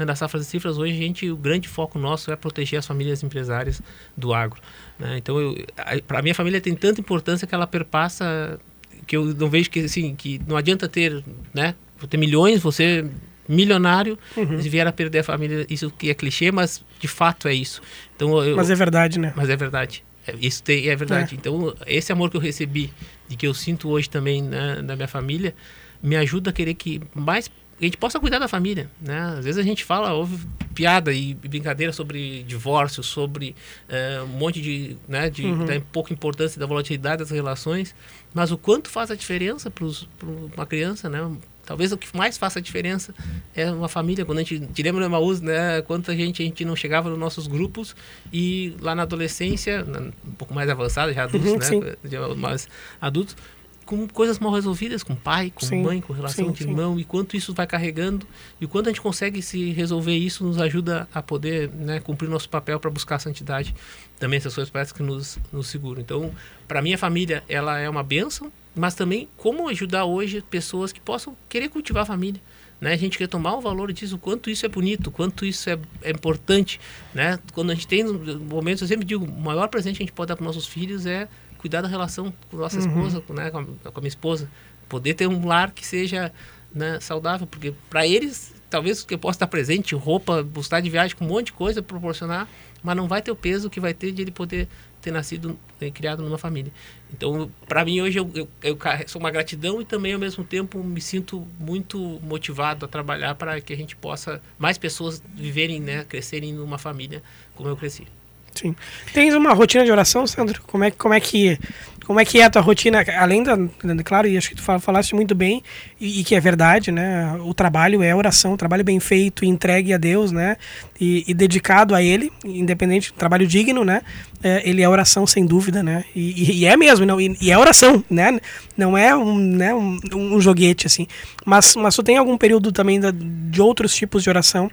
né, das safras e cifras, hoje a gente, o grande foco nosso é proteger as famílias empresárias do agro. Né? Então, para a minha família tem tanta importância que ela perpassa, que eu não vejo que, assim, que não adianta ter, né, ter milhões, você milionário, uhum. se vier a perder a família, isso que é clichê, mas de fato é isso. Então, eu, mas é verdade, né? Mas é verdade. É, isso tem, é verdade. É. Então, esse amor que eu recebi e que eu sinto hoje também né, da minha família, me ajuda a querer que mais a gente possa cuidar da família, né? Às vezes a gente fala, ouve piada e brincadeira sobre divórcio, sobre uh, um monte de, né, de uhum. da pouca importância da volatilidade das relações, mas o quanto faz a diferença para uma criança, né? Talvez o que mais faça a diferença é uma família. Quando a gente te lembra do Emaús, né? Quanta gente a gente não chegava nos nossos grupos e lá na adolescência, um pouco mais avançada, já adultos, uhum, né? Sim. Mais adultos, com coisas mal resolvidas com pai, com sim, mãe, com relação sim, de irmão, sim. e quanto isso vai carregando, e quando a gente consegue se resolver isso, nos ajuda a poder né, cumprir nosso papel para buscar a santidade. Também essas coisas parecem que nos, nos seguram. Então, para minha família, ela é uma bênção, mas também como ajudar hoje pessoas que possam querer cultivar a família. Né? A gente quer tomar o valor disso, o quanto isso é bonito, o quanto isso é, é importante. Né? Quando a gente tem momentos, eu sempre digo, o maior presente que a gente pode dar para nossos filhos é cuidar da relação com nossa uhum. esposa, né, com, a, com a minha esposa. Poder ter um lar que seja né, saudável, porque para eles, talvez que eu possa estar presente, roupa, buscar de viagem, com um monte de coisa, proporcionar, mas não vai ter o peso que vai ter de ele poder ter nascido e né, criado numa família. Então, para mim, hoje, eu, eu, eu sou uma gratidão e também, ao mesmo tempo, me sinto muito motivado a trabalhar para que a gente possa, mais pessoas viverem, né, crescerem numa família como eu cresci. Sim. Tens uma rotina de oração, Sandro? Como é, como é que como é que é a tua rotina, além da, claro, e acho que tu falaste muito bem, e, e, que é verdade, né? O trabalho é oração, trabalho bem feito, entregue a Deus, né? E, e dedicado a Ele, independente, trabalho digno, né? É, ele é oração sem dúvida, né? E, e é mesmo, não, e, é oração, né? Não é um, né, um, um joguete, assim. Mas, mas tu tem algum período também da, de outros tipos de oração,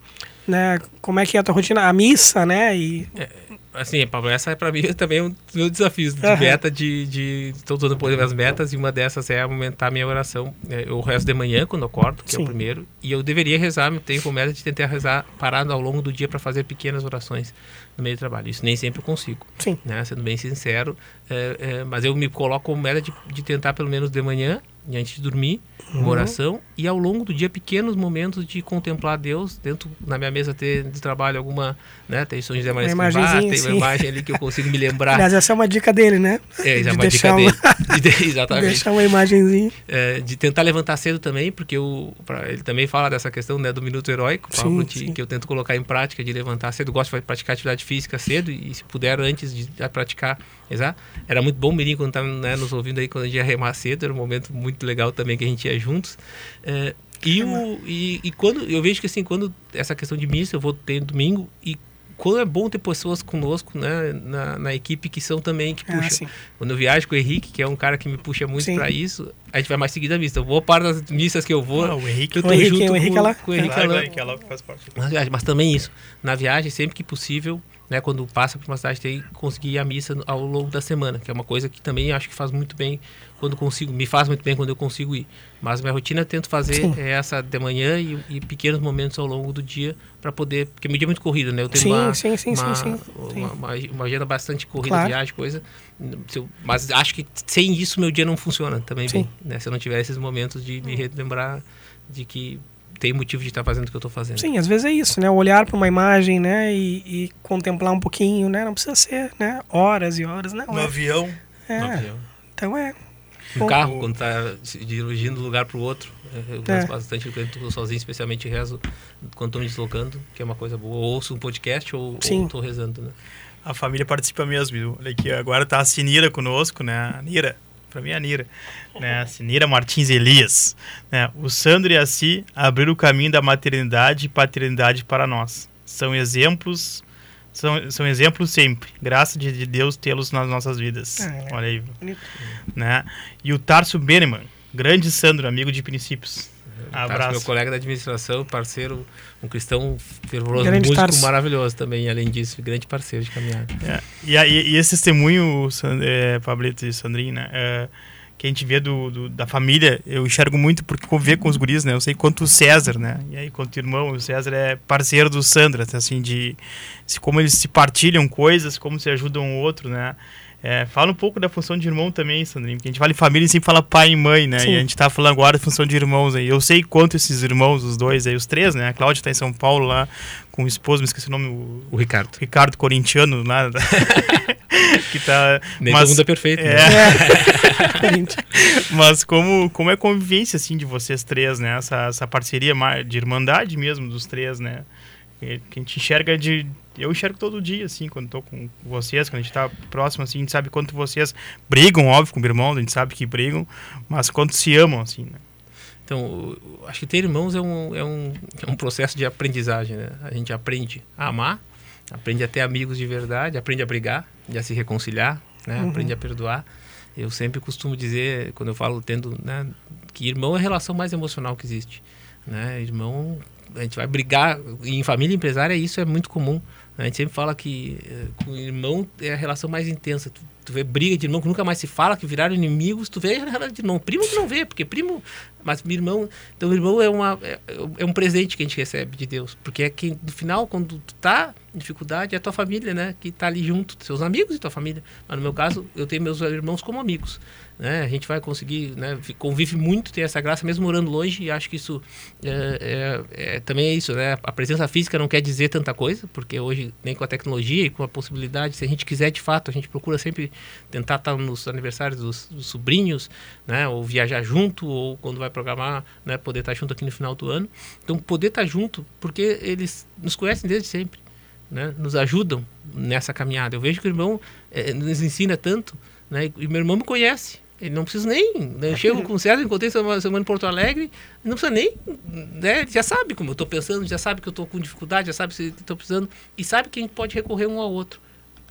né? Como é que é a tua rotina? A missa, né? E... É assim, Pablo, essa é para mim também um dos desafios de meta de, de todo poder as metas e uma dessas é aumentar a minha oração. É, eu rezo de manhã quando eu acordo, que Sim. é o primeiro, e eu deveria rezar, eu tenho como meta de tentar rezar parado ao longo do dia para fazer pequenas orações no meio do trabalho. Isso nem sempre eu consigo, Sim. né? Sendo bem sincero, é, é, mas eu me coloco como meta de, de tentar pelo menos de manhã antes de dormir, uma uhum. oração e ao longo do dia pequenos momentos de contemplar Deus dentro na minha mesa ter de trabalho alguma né tem São José Maria Escrivá, tem uma imagem ali que eu consigo me lembrar. Aliás, essa é uma dica dele né? É, é uma dica dele. De, exatamente. Deixar uma imagenzinha. É, de tentar levantar cedo também porque eu pra, ele também fala dessa questão né do minuto heróico sim, sim. que eu tento colocar em prática de levantar cedo gosto de praticar atividade física cedo e se puder antes de praticar exato. Era muito bom menino quando tá né, nos ouvindo aí quando a gente ia remar cedo era um momento muito legal também que a gente ia juntos é, e, o, e, e, quando eu vejo que assim, quando essa questão de missa eu vou ter domingo e quando é bom ter pessoas conosco né, na, na equipe que são também que ah, puxam. Ah, quando eu viajo com o Henrique, que é um cara que me puxa muito para isso, a gente vai mais seguir da missa. Boa parte das missas que eu vou, ah, o Henrique, eu tô o Henrique, junto o Henrique com, é lá. com o Henrique, é lá. faz parte. Mas também isso. Na viagem, sempre que possível, né, quando passa por uma cidade, tem conseguir ir à missa ao longo da semana, que é uma coisa que também acho que faz muito bem quando consigo, me faz muito bem quando eu consigo ir. Mas minha rotina tento fazer é essa de manhã e, e, pequenos momentos ao longo do dia para poder, porque meu dia é muito corrido, né? Eu tenho sim, uma, sim, sim, uma, sim, uma, uma, uma, agenda bastante corrida, claro. viagem, coisa. Eu, mas acho que sem isso meu dia não funciona também sim. bem, né? Se eu não tiver esses momentos de me relembrar de que tem motivo de estar fazendo o que eu estou fazendo. Sim, às vezes é isso, né? Olhar para uma imagem, né? E, e, contemplar um pouquinho, né? Não precisa ser, né? Horas e horas, né? No avião. É. No avião. Então é. No Bom, carro, quando está dirigindo de um lugar para o outro. Eu gosto é. bastante quando estou sozinho, especialmente rezo quando estou me deslocando, que é uma coisa boa. Ou ouço um podcast ou estou rezando, né? A família participa mesmo. Olha aqui, agora está a Sinira conosco, né? A Nira para mim é a Nira, né? A Sinira Martins Elias, né? O Sandro e a Si abriram o caminho da maternidade e paternidade para nós. São exemplos, são, são exemplos sempre. Graças de Deus tê-los nas nossas vidas. É, Olha aí, né? E o Tarso Beneman, grande Sandro, amigo de princípios. Abraço. Meu colega da administração, parceiro, um cristão fervoroso, grande músico Tarso. maravilhoso também, além disso, grande parceiro de caminhada. É. E, e, e, esse testemunho, é, Pablito e Sandrinho, né, é, que a gente vê do, do, da família, eu enxergo muito porque conviver com os guris, né? Eu sei quanto o César, né? E aí, quanto o irmão, o César é parceiro do Sandra, assim, de se, como eles se partilham coisas, como se ajudam o outro, né? É, fala um pouco da função de irmão também, Sandrinho, porque a gente fala em família e sempre fala pai e mãe, né? Sim. E a gente tá falando agora da função de irmãos aí. Eu sei quanto esses irmãos, os dois aí, os três, né? A Cláudia tá em São Paulo lá com o esposo, me esqueci o nome. O, o Ricardo. O Ricardo Corintiano lá. que tá. Nem mas, todo mundo é perfeito. É. Né? mas como, como é a convivência, assim, de vocês três, né? Essa, essa parceria de irmandade mesmo dos três, né? Que a gente enxerga de eu enxergo todo dia, assim, quando estou com vocês, quando a gente está próximo, assim, a gente sabe quanto vocês brigam, óbvio, com o meu irmão, a gente sabe que brigam, mas quanto se amam, assim, né? Então, acho que ter irmãos é um, é um, é um processo de aprendizagem, né? A gente aprende a amar, aprende a ter amigos de verdade, aprende a brigar, a se reconciliar, né? Uhum. Aprende a perdoar. Eu sempre costumo dizer, quando eu falo tendo, né, que irmão é a relação mais emocional que existe, né? Irmão, a gente vai brigar em família empresária, isso é muito comum. A gente sempre fala que uh, com o irmão é a relação mais intensa. Tu, tu vê briga de irmão que nunca mais se fala, que viraram inimigos, tu vê a relação de irmão. Primo que não vê, porque primo. Mas meu irmão. Então, irmão é, uma, é, é, um presente que a gente recebe de Deus. Porque é que, no final, quando tu tá dificuldade, é a tua família, né? Que tá ali junto, seus amigos e tua família. Mas no meu caso, eu tenho meus irmãos como amigos né? A gente vai conseguir, né? Convive muito, tem essa graça, mesmo morando longe, e acho que isso é, é, é, também é isso, né? A presença física não quer dizer tanta coisa, porque hoje, nem com a tecnologia e com a possibilidade, se a gente quiser de fato, a gente procura sempre tentar estar nos aniversários dos, dos sobrinhos, né? Ou viajar junto, ou quando vai programar, né? Poder estar junto aqui no final do ano. Então, poder estar junto, porque eles nos conhecem desde sempre. Né, nos ajudam nessa caminhada. Eu vejo que o irmão é, nos ensina tanto né? E meu irmão me conhece. Ele não precisa nem. Né? Eu chego com o César, encontrei semana, semana em Porto Alegre, não precisa nem. Né? Já sabe como eu estou pensando, já sabe que eu estou com dificuldade, já sabe se estou precisando, e sabe que a gente pode recorrer um ao outro.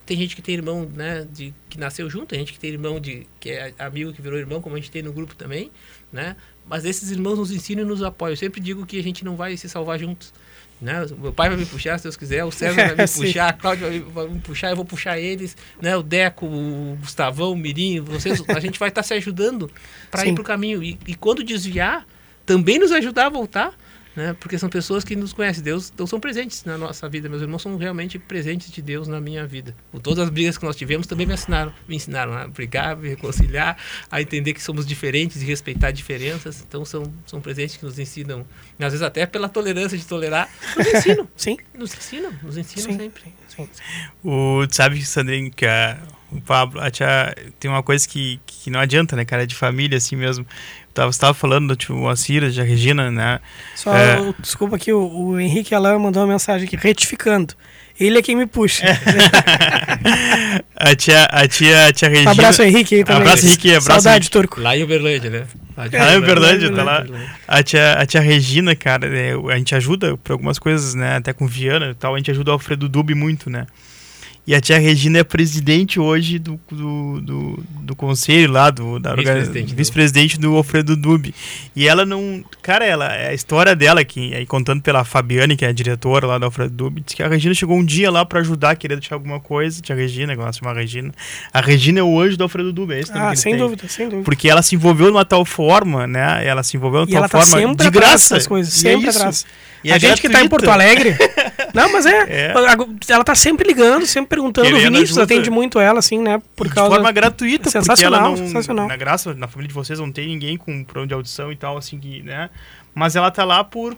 Tem gente que tem irmão né, de, que nasceu junto, tem gente que tem irmão de, que é amigo que virou irmão, como a gente tem no grupo também. Né? Mas esses irmãos nos ensinam e nos apoiam. Eu sempre digo que a gente não vai se salvar juntos. Né? Meu pai vai me puxar, se Deus quiser, o César vai me puxar, a Cláudia vai, vai, me puxar, eu vou puxar eles, né? o Deco, o Gustavão, o Mirim, vocês, a gente vai estar tá se ajudando para ir para o caminho. E, e quando desviar, também nos ajudar a voltar né? Porque são pessoas que nos conhecem. Deus então são presentes na nossa vida. Meus irmãos são realmente presentes de Deus na minha vida. Por todas as brigas que nós tivemos também me ensinaram, me ensinaram a brigar, me reconciliar, a entender que somos diferentes e respeitar diferenças. Então são são presentes que nos ensinam, às vezes até pela tolerância de tolerar, nos ensinam. Sim. Nos ensinam, nos ensinam Sim. sempre. Sim. O sabe, Sandrinho, que a, o Pablo, a tia, tem uma coisa que, que não adianta, né, cara, é de família assim mesmo tava, você estava falando do tipo, a Cira, a Regina, né? Só, é... desculpa que o, o, Henrique Alain mandou uma mensagem aqui, retificando. Ele é quem me puxa. A, tia, a, tia, a tia Regina... Abraço, Henrique. Também. Abraço, Henrique. Abraço, Saudade, Henrique. Turco. Lá em Uberlândia, né? Lá, em Uberlândia, tá lá. A tia, a tia Regina, cara, é, a gente ajuda por algumas coisas, né? Até com Viana e tal, a gente ajuda o Alfredo Dubi muito, né? E a tia Regina é presidente hoje do, do, do, do conselho lá, do, da vice-presidente vice do Alfredo Dubi. E ela não. Cara, ela, a história dela, que, aí contando pela Fabiane, que é a diretora lá do Alfredo Dubi, diz que a Regina chegou um dia lá para ajudar, querer deixar alguma coisa. Tia Regina, que ela se chama Regina. A Regina é o anjo do Alfredo Dubi, é isso Ah, sem tem. dúvida, sem dúvida. Porque ela se envolveu de uma tal forma, né? Ela se envolveu de uma tal tá forma de graça. As coisas, é sempre é atrás. E a é gente gratuita. que tá em Porto Alegre. não, mas é, é, Ela tá sempre ligando, sempre perguntando. Querendo o Vinícius ajuda. atende muito ela, assim, né? Por causa... De forma gratuita, sensacional, porque ela não, sensacional. Na graça, na família de vocês não tem ninguém com problema de audição e tal, assim, que, né? Mas ela tá lá por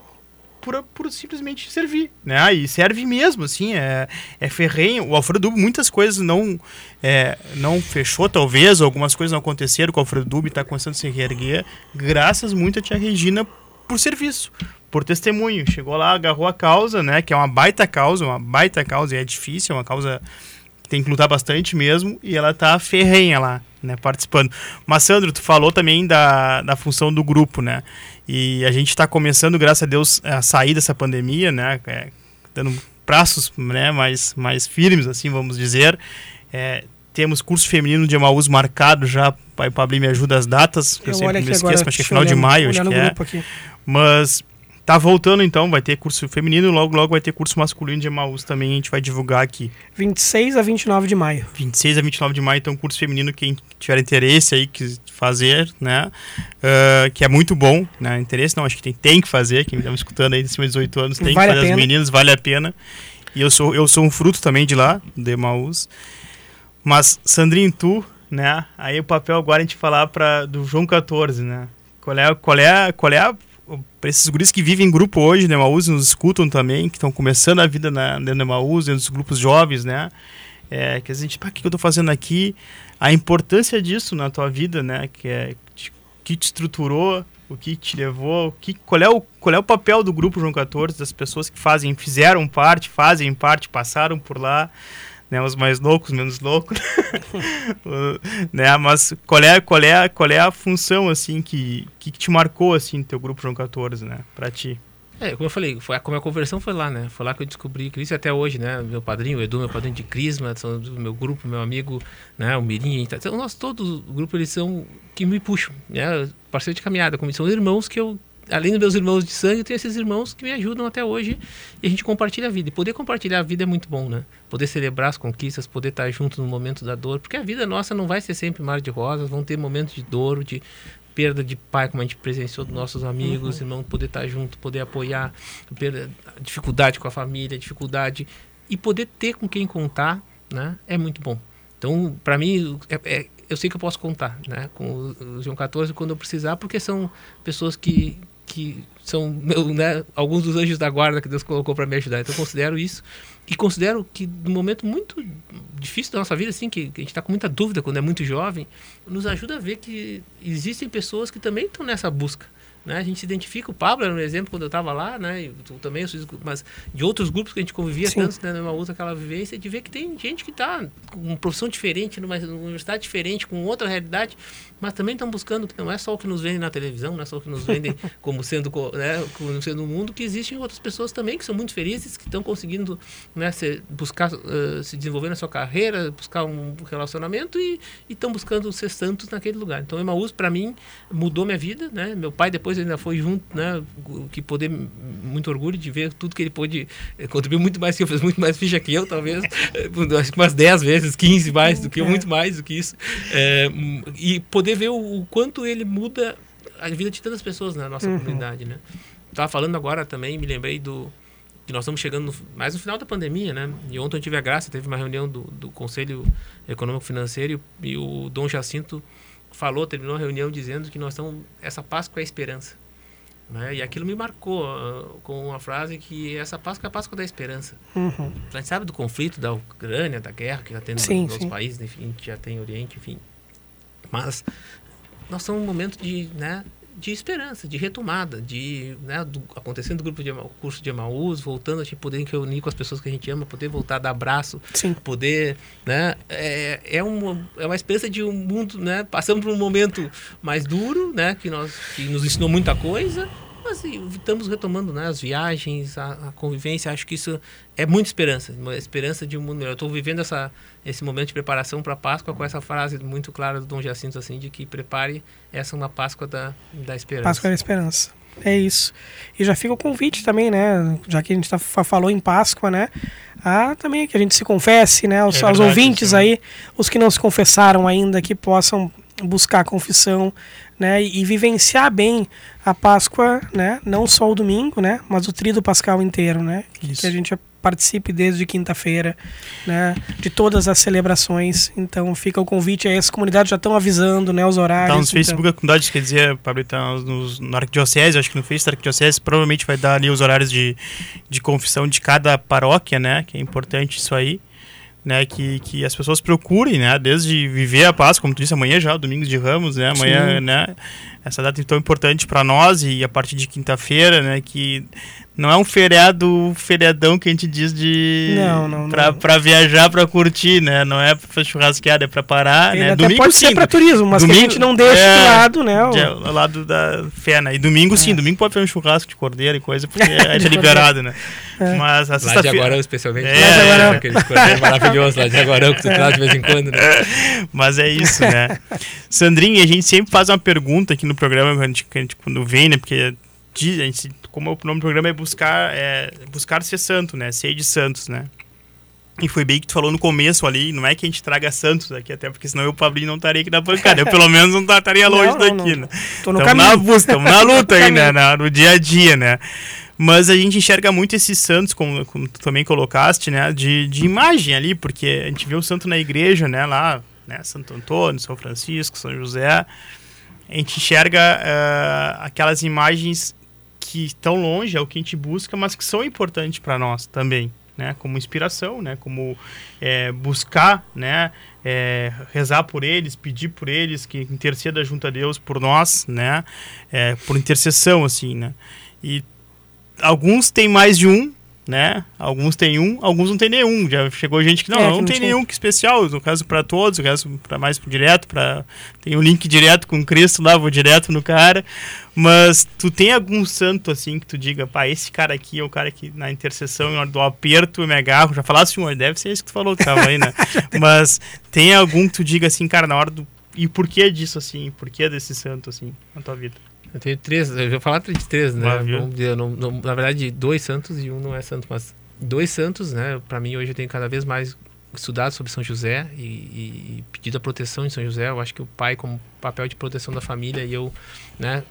por, por, simplesmente servir, né? E serve mesmo, assim, é, é ferrenho. O Alfredo Dubo, muitas coisas não é, não fechou, talvez, algumas coisas não aconteceram, com o Alfredo Dubo está começando a se reerguer, graças muito a tia Regina por serviço, por testemunho. Chegou lá, agarrou a causa, né? Que é uma baita causa, uma baita causa, e é difícil, é uma causa que tem que lutar bastante mesmo, e ela tá ferrenha lá, né? Participando. Mas, Sandro, tu falou também da, da função do grupo, né? E a gente está começando, graças a Deus, a sair dessa pandemia, né? É, dando braços né, mais, mais firmes, assim, vamos dizer. É, temos curso feminino de Emaús marcado já. Pai Pablo me ajuda as datas, eu, eu sempre me esqueço, mas acho que é final de maio, acho que é. Mas Tá voltando então, vai ter curso feminino, logo logo vai ter curso masculino de Emaús também, a gente vai divulgar aqui. 26 a 29 de maio. 26 a 29 de maio, então curso feminino, quem tiver interesse aí, que fazer, né, uh, que é muito bom, né, interesse não, acho que tem, tem que fazer, quem está me escutando aí de cima de 18 anos, tem vale que fazer as meninas, vale a pena. E eu sou, eu sou um fruto também de lá, de Emaús. Mas, Sandrinho, tu, né, aí o papel agora é a gente falar pra, do João 14, né, qual é, qual é, qual é a para esses guris que vivem em grupo hoje no Emaús, nos escutam também, que estão começando a vida na, no Emaús, dentro dos grupos jovens, né? É, que a gente, pá, o que eu estou fazendo aqui? A importância disso na tua vida, né? Que é que te estruturou, o que te levou, que, qual, é o, qual é o papel do grupo João 14, das pessoas que fazem, fizeram parte, fazem parte, passaram por lá, né, os mais loucos, menos loucos, né, mas qual é, qual é, qual é a função, assim, que, que te marcou, assim, teu grupo João 14, né, pra ti? É, como eu falei, foi, a, como a conversão foi lá, né? Foi lá que eu descobri Cristo até hoje, né? Meu padrinho, o Edu, meu padrinho de Crisma, meu grupo, meu amigo, né? O Mirim, então, nós todos, o grupo, eles são que me puxam, né? Parceiro de caminhada, como são irmãos que eu, além dos meus irmãos de sangue, eu tenho esses irmãos que me ajudam até hoje e a gente compartilha a vida. E poder compartilhar a vida é muito bom, né? Poder celebrar as conquistas, poder estar junto no momento da dor, porque a vida nossa não vai ser sempre mar de rosas, vão ter momentos de dor, de perda de pai, como a gente presenciou dos nossos amigos, uhum. irmão, poder estar junto, poder apoiar, perda, dificuldade com a família, dificuldade e poder ter com quem contar, né? É muito bom. Então, para mim, é, é, eu sei que eu posso contar, né? Com o João 14 quando eu precisar, porque são pessoas que que são meu, né, alguns dos anjos da guarda que Deus colocou para me ajudar. Então eu considero isso e considero que num momento muito difícil da nossa vida, assim, que, que a gente está com muita dúvida quando é muito jovem, nos ajuda a ver que existem pessoas que também estão nessa busca. Né? A gente se identifica, o Pablo era um exemplo quando eu estava lá, né? E tu também, mas de outros grupos que a gente convivia Sim. tanto, né? Numa outra aquela vivência, de ver que tem gente que está com uma profissão diferente, numa universidade diferente, com outra realidade, mas também estão buscando que não é só o que nos vendem na televisão, não é só o que nos vendem como sendo, né, como sendo o mundo, que existem outras pessoas também que são muito felizes, que estão conseguindo né, se, buscar uh, se desenvolver na sua carreira, buscar um relacionamento e estão buscando ser santos naquele lugar. Então, Emaús, para mim, mudou minha vida, né? Meu pai depois ainda foi junto, né? Que poder, muito orgulho de ver tudo que ele pôde eh, contribuir muito mais que eu, fez muito mais ficha que eu, talvez, acho que umas 10 vezes, 15 mais do que eu, é. muito mais do que isso. É, e poder ver o, o, quanto ele muda a vida de tantas pessoas na nossa uhum. comunidade, né? Tava falando agora também, me lembrei do que nós estamos chegando no, mais no final da pandemia, né? E ontem eu tive a graça, teve uma reunião do, do Conselho Econômico Financeiro e o Dom Jacinto falou, terminou a reunião dizendo que nós estamos essa Páscoa é a esperança. Né? E aquilo me marcou uh, com uma frase que essa Páscoa é a Páscoa da esperança. Uhum. A gente sabe do conflito da Ucrânia, da guerra que já tem sim, nos sim. países, enfim, que já tem Oriente, enfim. Mas nós estamos num momento de, né, de esperança, de retomada, de né, do, acontecendo o grupo de o curso de Emaús, voltando a gente poder reunir com as pessoas que a gente ama, poder voltar a dar abraço, Sim. poder, né, é, é uma é uma esperança de um mundo, né, passamos por um momento mais duro, né, que nós que nos ensinou muita coisa, mas estamos retomando né, as viagens, a, a, convivência. Acho que isso é muita esperança, uma esperança de um mundo melhor. Estou vivendo essa, esse momento de preparação para a Páscoa com essa frase muito clara do Dom Jacinto, assim, de que prepare essa uma Páscoa da, da esperança. Páscoa da esperança. É isso. E já fica o convite também, né? Já que a gente tá, falou em Páscoa, né? Ah, também que a gente se confesse, né? Os, é verdade, aos ouvintes sim. aí, os que não se confessaram ainda, que possam buscar a confissão, né, e, vivenciar bem a Páscoa, né, não só o domingo, né, mas o trido pascal inteiro, né, que, que a gente participe desde quinta-feira, né, de todas as celebrações. Então fica o convite aí, as comunidades já estão avisando, né, os horários. Tá no então. Facebook a comunidade, quer dizer, Pablo, tá nos, no Arquidiocese, acho que no Facebook da Arquidiocese, provavelmente vai dar ali os horários de, de confissão de cada paróquia, né, que é importante isso aí né, que, que as pessoas procurem, né, desde viver a paz, como tu disse, amanhã já, domingo de Ramos, né, amanhã, Sim. né, essa data é tão importante para nós e a partir de quinta-feira, né, que não é um feriado, feriadão que a gente diz de não, não, pra, não. pra viajar, pra curtir, né? Não é pra churrasqueada, é pra parar, Ele né? Até domingo pode sim. ser pra turismo, mas domingo, a gente não deixa é, de lado, né? O... De, ao lado da fé, né? E domingo sim, é. domingo pode fazer um churrasco de cordeiro e coisa, porque é, é liberado, né? É. Mas a Lá de Aguarão, especialmente. É, lá de Aguarão. Aquele cordeiro maravilhoso lá de Aguarão que tu traz de vez em quando, né? Mas é isso, né? Sandrinha, a gente sempre faz uma pergunta aqui no programa, quando, a gente, quando vem, né? Porque a gente como o nome do programa é buscar, é, buscar ser santo, né? Ser de santos, né? E foi bem que tu falou no começo ali, não é que a gente traga santos aqui, até porque senão eu, Pablinho, não estaria aqui na bancada. Eu, pelo menos, não estaria longe não, daqui, não, né? Tô no caminho. na busca, estamos na luta aí, né? no dia a dia, né? Mas a gente enxerga muito esses santos, como, como tu também colocaste, né? De, de imagem ali, porque a gente vê o santo na igreja, né? Lá, né? Santo Antônio, São Francisco, São José. A gente enxerga uh, aquelas imagens que estão longe, é o que a gente busca, mas que são importantes para nós também, né? Como inspiração, né? Como é, buscar, né? É, rezar por eles, pedir por eles, que interceda junto a Deus por nós, né? É, por intercessão, assim, né? E alguns têm mais de um, né? Alguns têm um, alguns não tem nenhum. Já chegou gente que não, é, não, não tem nenhum que especial. No caso para todos, no caso para mais direto, para tem um link direto com Cristo lá, vou direto no cara. Mas tu tem algum santo assim que tu diga, pá, esse cara aqui é o cara que na intercessão, na hora do aperto, eu me agarro. Já falasse um, deve ser esse que tu falou que tava aí, né? Mas tem algum que tu diga assim, cara, na hora do e por que disso assim? Por que desse santo assim na tua vida? Eu tenho três, eu vou falar de três, né? Dizer, não, não, na verdade, dois santos e um não é santo, mas dois santos, né? Para mim, hoje eu tenho cada vez mais estudado sobre São José e, e, pedido a proteção de São José. Eu acho que o pai, como papel de proteção da família, e eu, né?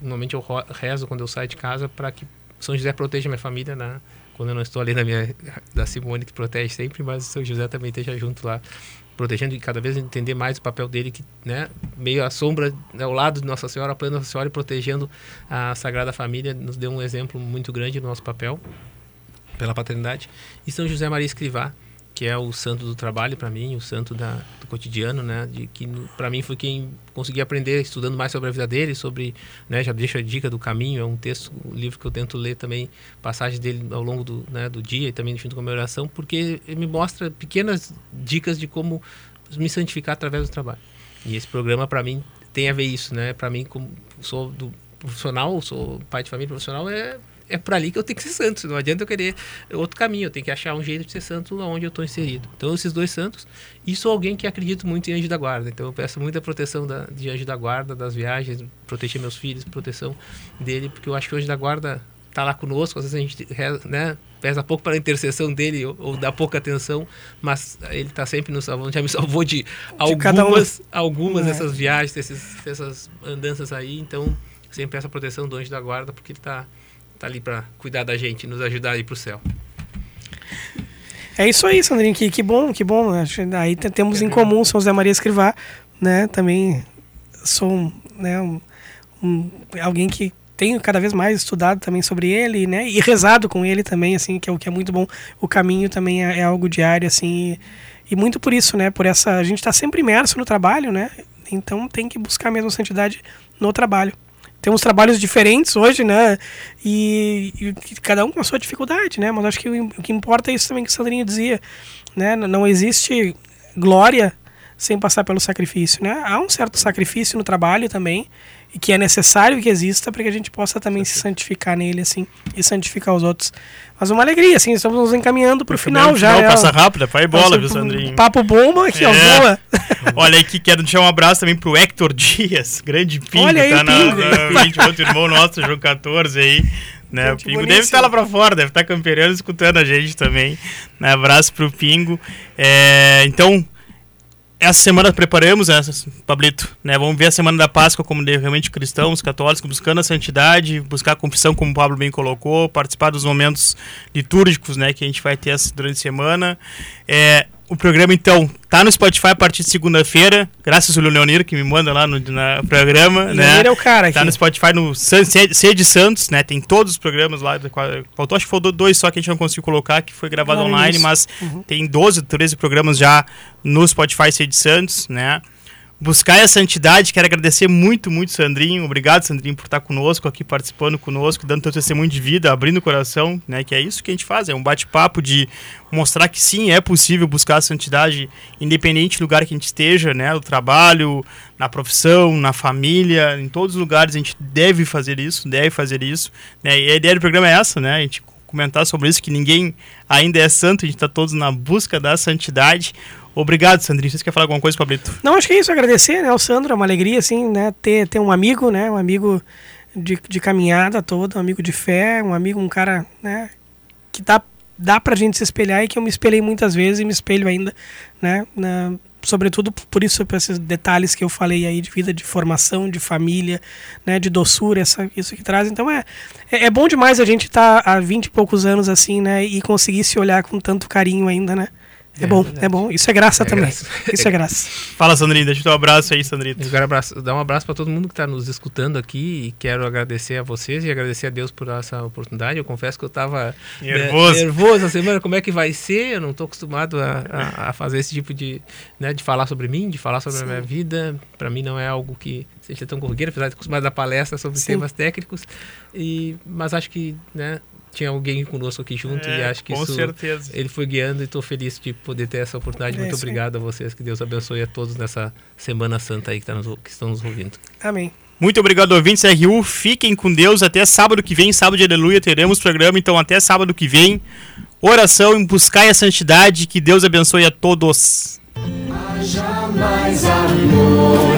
Normalmente eu rezo quando eu saio de casa para que São José proteja minha família, né? Quando eu não estou ali na minha da Simone que protege sempre, mas São José também esteja junto lá protegendo e cada vez entender mais o papel dele que né meio à sombra ao lado de Nossa Senhora apoiando Nossa Senhora e protegendo a Sagrada Família nos deu um exemplo muito grande do nosso papel pela paternidade. E São José Maria Escrivá que é o santo do trabalho para mim, o santo da, do cotidiano, né? De que para mim foi quem consegui aprender estudando mais sobre a vida dele, sobre, né? Já deixa a dica do caminho, é um texto, um livro que eu tento ler também passagens dele ao longo do, né, do dia e também junto com a minha oração, porque ele me mostra pequenas dicas de como me santificar através do trabalho. E esse programa para mim tem a ver isso, né? Para mim como sou do profissional, sou pai de família profissional é é por ali que eu tenho que ser santo. Não adianta eu querer outro caminho. Eu tenho que achar um jeito de ser santo onde eu estou inserido. Então, esses dois santos. E sou alguém que acredito muito em anjo da guarda. Então, eu peço muita proteção da, de anjo da guarda, das viagens, proteger meus filhos, proteção dele, porque eu acho que o anjo da guarda está lá conosco. Às vezes a gente né, pesa pouco para a intercessão dele ou, ou dá pouca atenção, mas ele está sempre nos salvando. Já me salvou de, de algumas, um. algumas é. dessas viagens, desses, dessas andanças aí. Então, sempre essa proteção do anjo da guarda, porque ele está tá ali para cuidar da gente, nos ajudar a ir o céu. É isso aí, Sandrinho, que, que bom, que bom. Aí temos em comum São José Maria Escrivá, né? Também sou né, um, um, alguém que tenho cada vez mais estudado também sobre ele, né? E rezado com ele também, assim, que é o que é muito bom. O caminho também é, é algo diário, assim. E, e, muito por isso, né? Por essa a gente está sempre imerso no trabalho, né? Então tem que buscar mesmo santidade no trabalho temos trabalhos diferentes hoje, né? E, e, cada um com a sua dificuldade, né? Mas acho que o, o que importa é isso também que o Sandrinho dizia, né? Não existe glória sem passar pelo sacrifício, né? Há um certo sacrifício no trabalho também, e que é necessário que exista para que a gente possa também se santificar nele, assim, e santificar os outros. Mas uma alegria, assim, estamos nos encaminhando para o final já. Não, é, passa rápido, pai bola, viu, Sandrinho? Papo bomba aqui, é. ó, boa. Olha aqui, quero deixar um abraço também pro Hector Dias, grande pingo, Olha aí, tá pingo. na, na 20, outro irmão nosso, João 14 aí. Né, o Pingo deve estar lá para fora, deve estar campeando, escutando a gente também. Né, abraço pro Pingo. É, então, essa semana preparamos Pablito, né? Vamos ver a semana da Páscoa como realmente cristãos, católicos, buscando a santidade, buscar a confissão, como o Pablo bem colocou, participar dos momentos litúrgicos, né? Que a gente vai ter durante a semana. É, o programa, então, tá no Spotify a partir de segunda-feira. Graças ao Leonir, que me manda lá no na programa. Leonir né? é o cara aqui. Tá no Spotify no Sede Santos, né? Tem todos os programas lá. Faltou, acho que faltou dois só que a gente não conseguiu colocar, que foi gravado online, mas uhum. tem 12, 13 programas já no Spotify Sede Santos, né? Buscar essa santidade. Quero agradecer muito, muito, Sandrinho. Obrigado, Sandrinho, por estar conosco aqui, participando conosco, dando teu testemunho de vida, abrindo o coração, né? Que é isso que a gente faz, é um bate-papo de mostrar que sim, é possível buscar a santidade independente do lugar que a gente esteja, né? No trabalho, na profissão, na família, em todos os lugares a gente deve fazer isso, deve fazer isso. Né? E a ideia do programa é essa, né? A gente comentar sobre isso, que ninguém ainda é santo, a gente está todos na busca da santidade. Obrigado, Sandrinho. Você quer falar alguma coisa, Pablito? Não, acho que é isso. Agradecer, né, Sandro. É uma alegria, assim, né, ter, ter um amigo, né, um amigo de, de caminhada toda, um amigo de fé, um amigo, um cara, né, que dá, dá pra gente se espelhar e que eu me espelhei muitas vezes e me espelho ainda, né, na, sobretudo por isso, por esses detalhes que eu falei aí de vida, de formação, de família, né, de doçura, essa, isso que traz. Então é, é, é bom demais a gente estar tá há 20 e poucos anos assim, né, e conseguir se olhar com tanto carinho ainda, né. É, é bom, verdade. é bom. Isso é graça é também. Graça. Isso é graça. Fala, Sandrina. Deixa o teu abraço aí, Sandrina. Eu quero abraço, dar um abraço para todo mundo que está nos escutando aqui e quero agradecer a vocês e agradecer a Deus por essa oportunidade. Eu confesso que eu estava nervoso. Né, nervoso a semana. Como é que vai ser? Eu não estou acostumado a, a, a, fazer esse tipo de, né, de falar sobre mim, de falar sobre Sim. a minha vida. Para mim não é algo que seja tão corriqueiro, apesar de acostumado a dar palestra sobre Sim. temas técnicos. E, mas acho que né, tinha alguém conosco aqui junto é, e acho que com isso certeza. ele foi guiando e estou feliz de poder ter essa oportunidade. É, Muito obrigado a vocês, que Deus abençoe a todos nessa Semana Santa aí que, tá nos, que estão nos ouvindo. Amém. Muito obrigado, ouvintes RU. Fiquem com Deus. Até sábado que vem, sábado de aleluia, teremos programa. Então, até sábado que vem. Oração em buscar a santidade. Que Deus abençoe a todos. Haja mais amor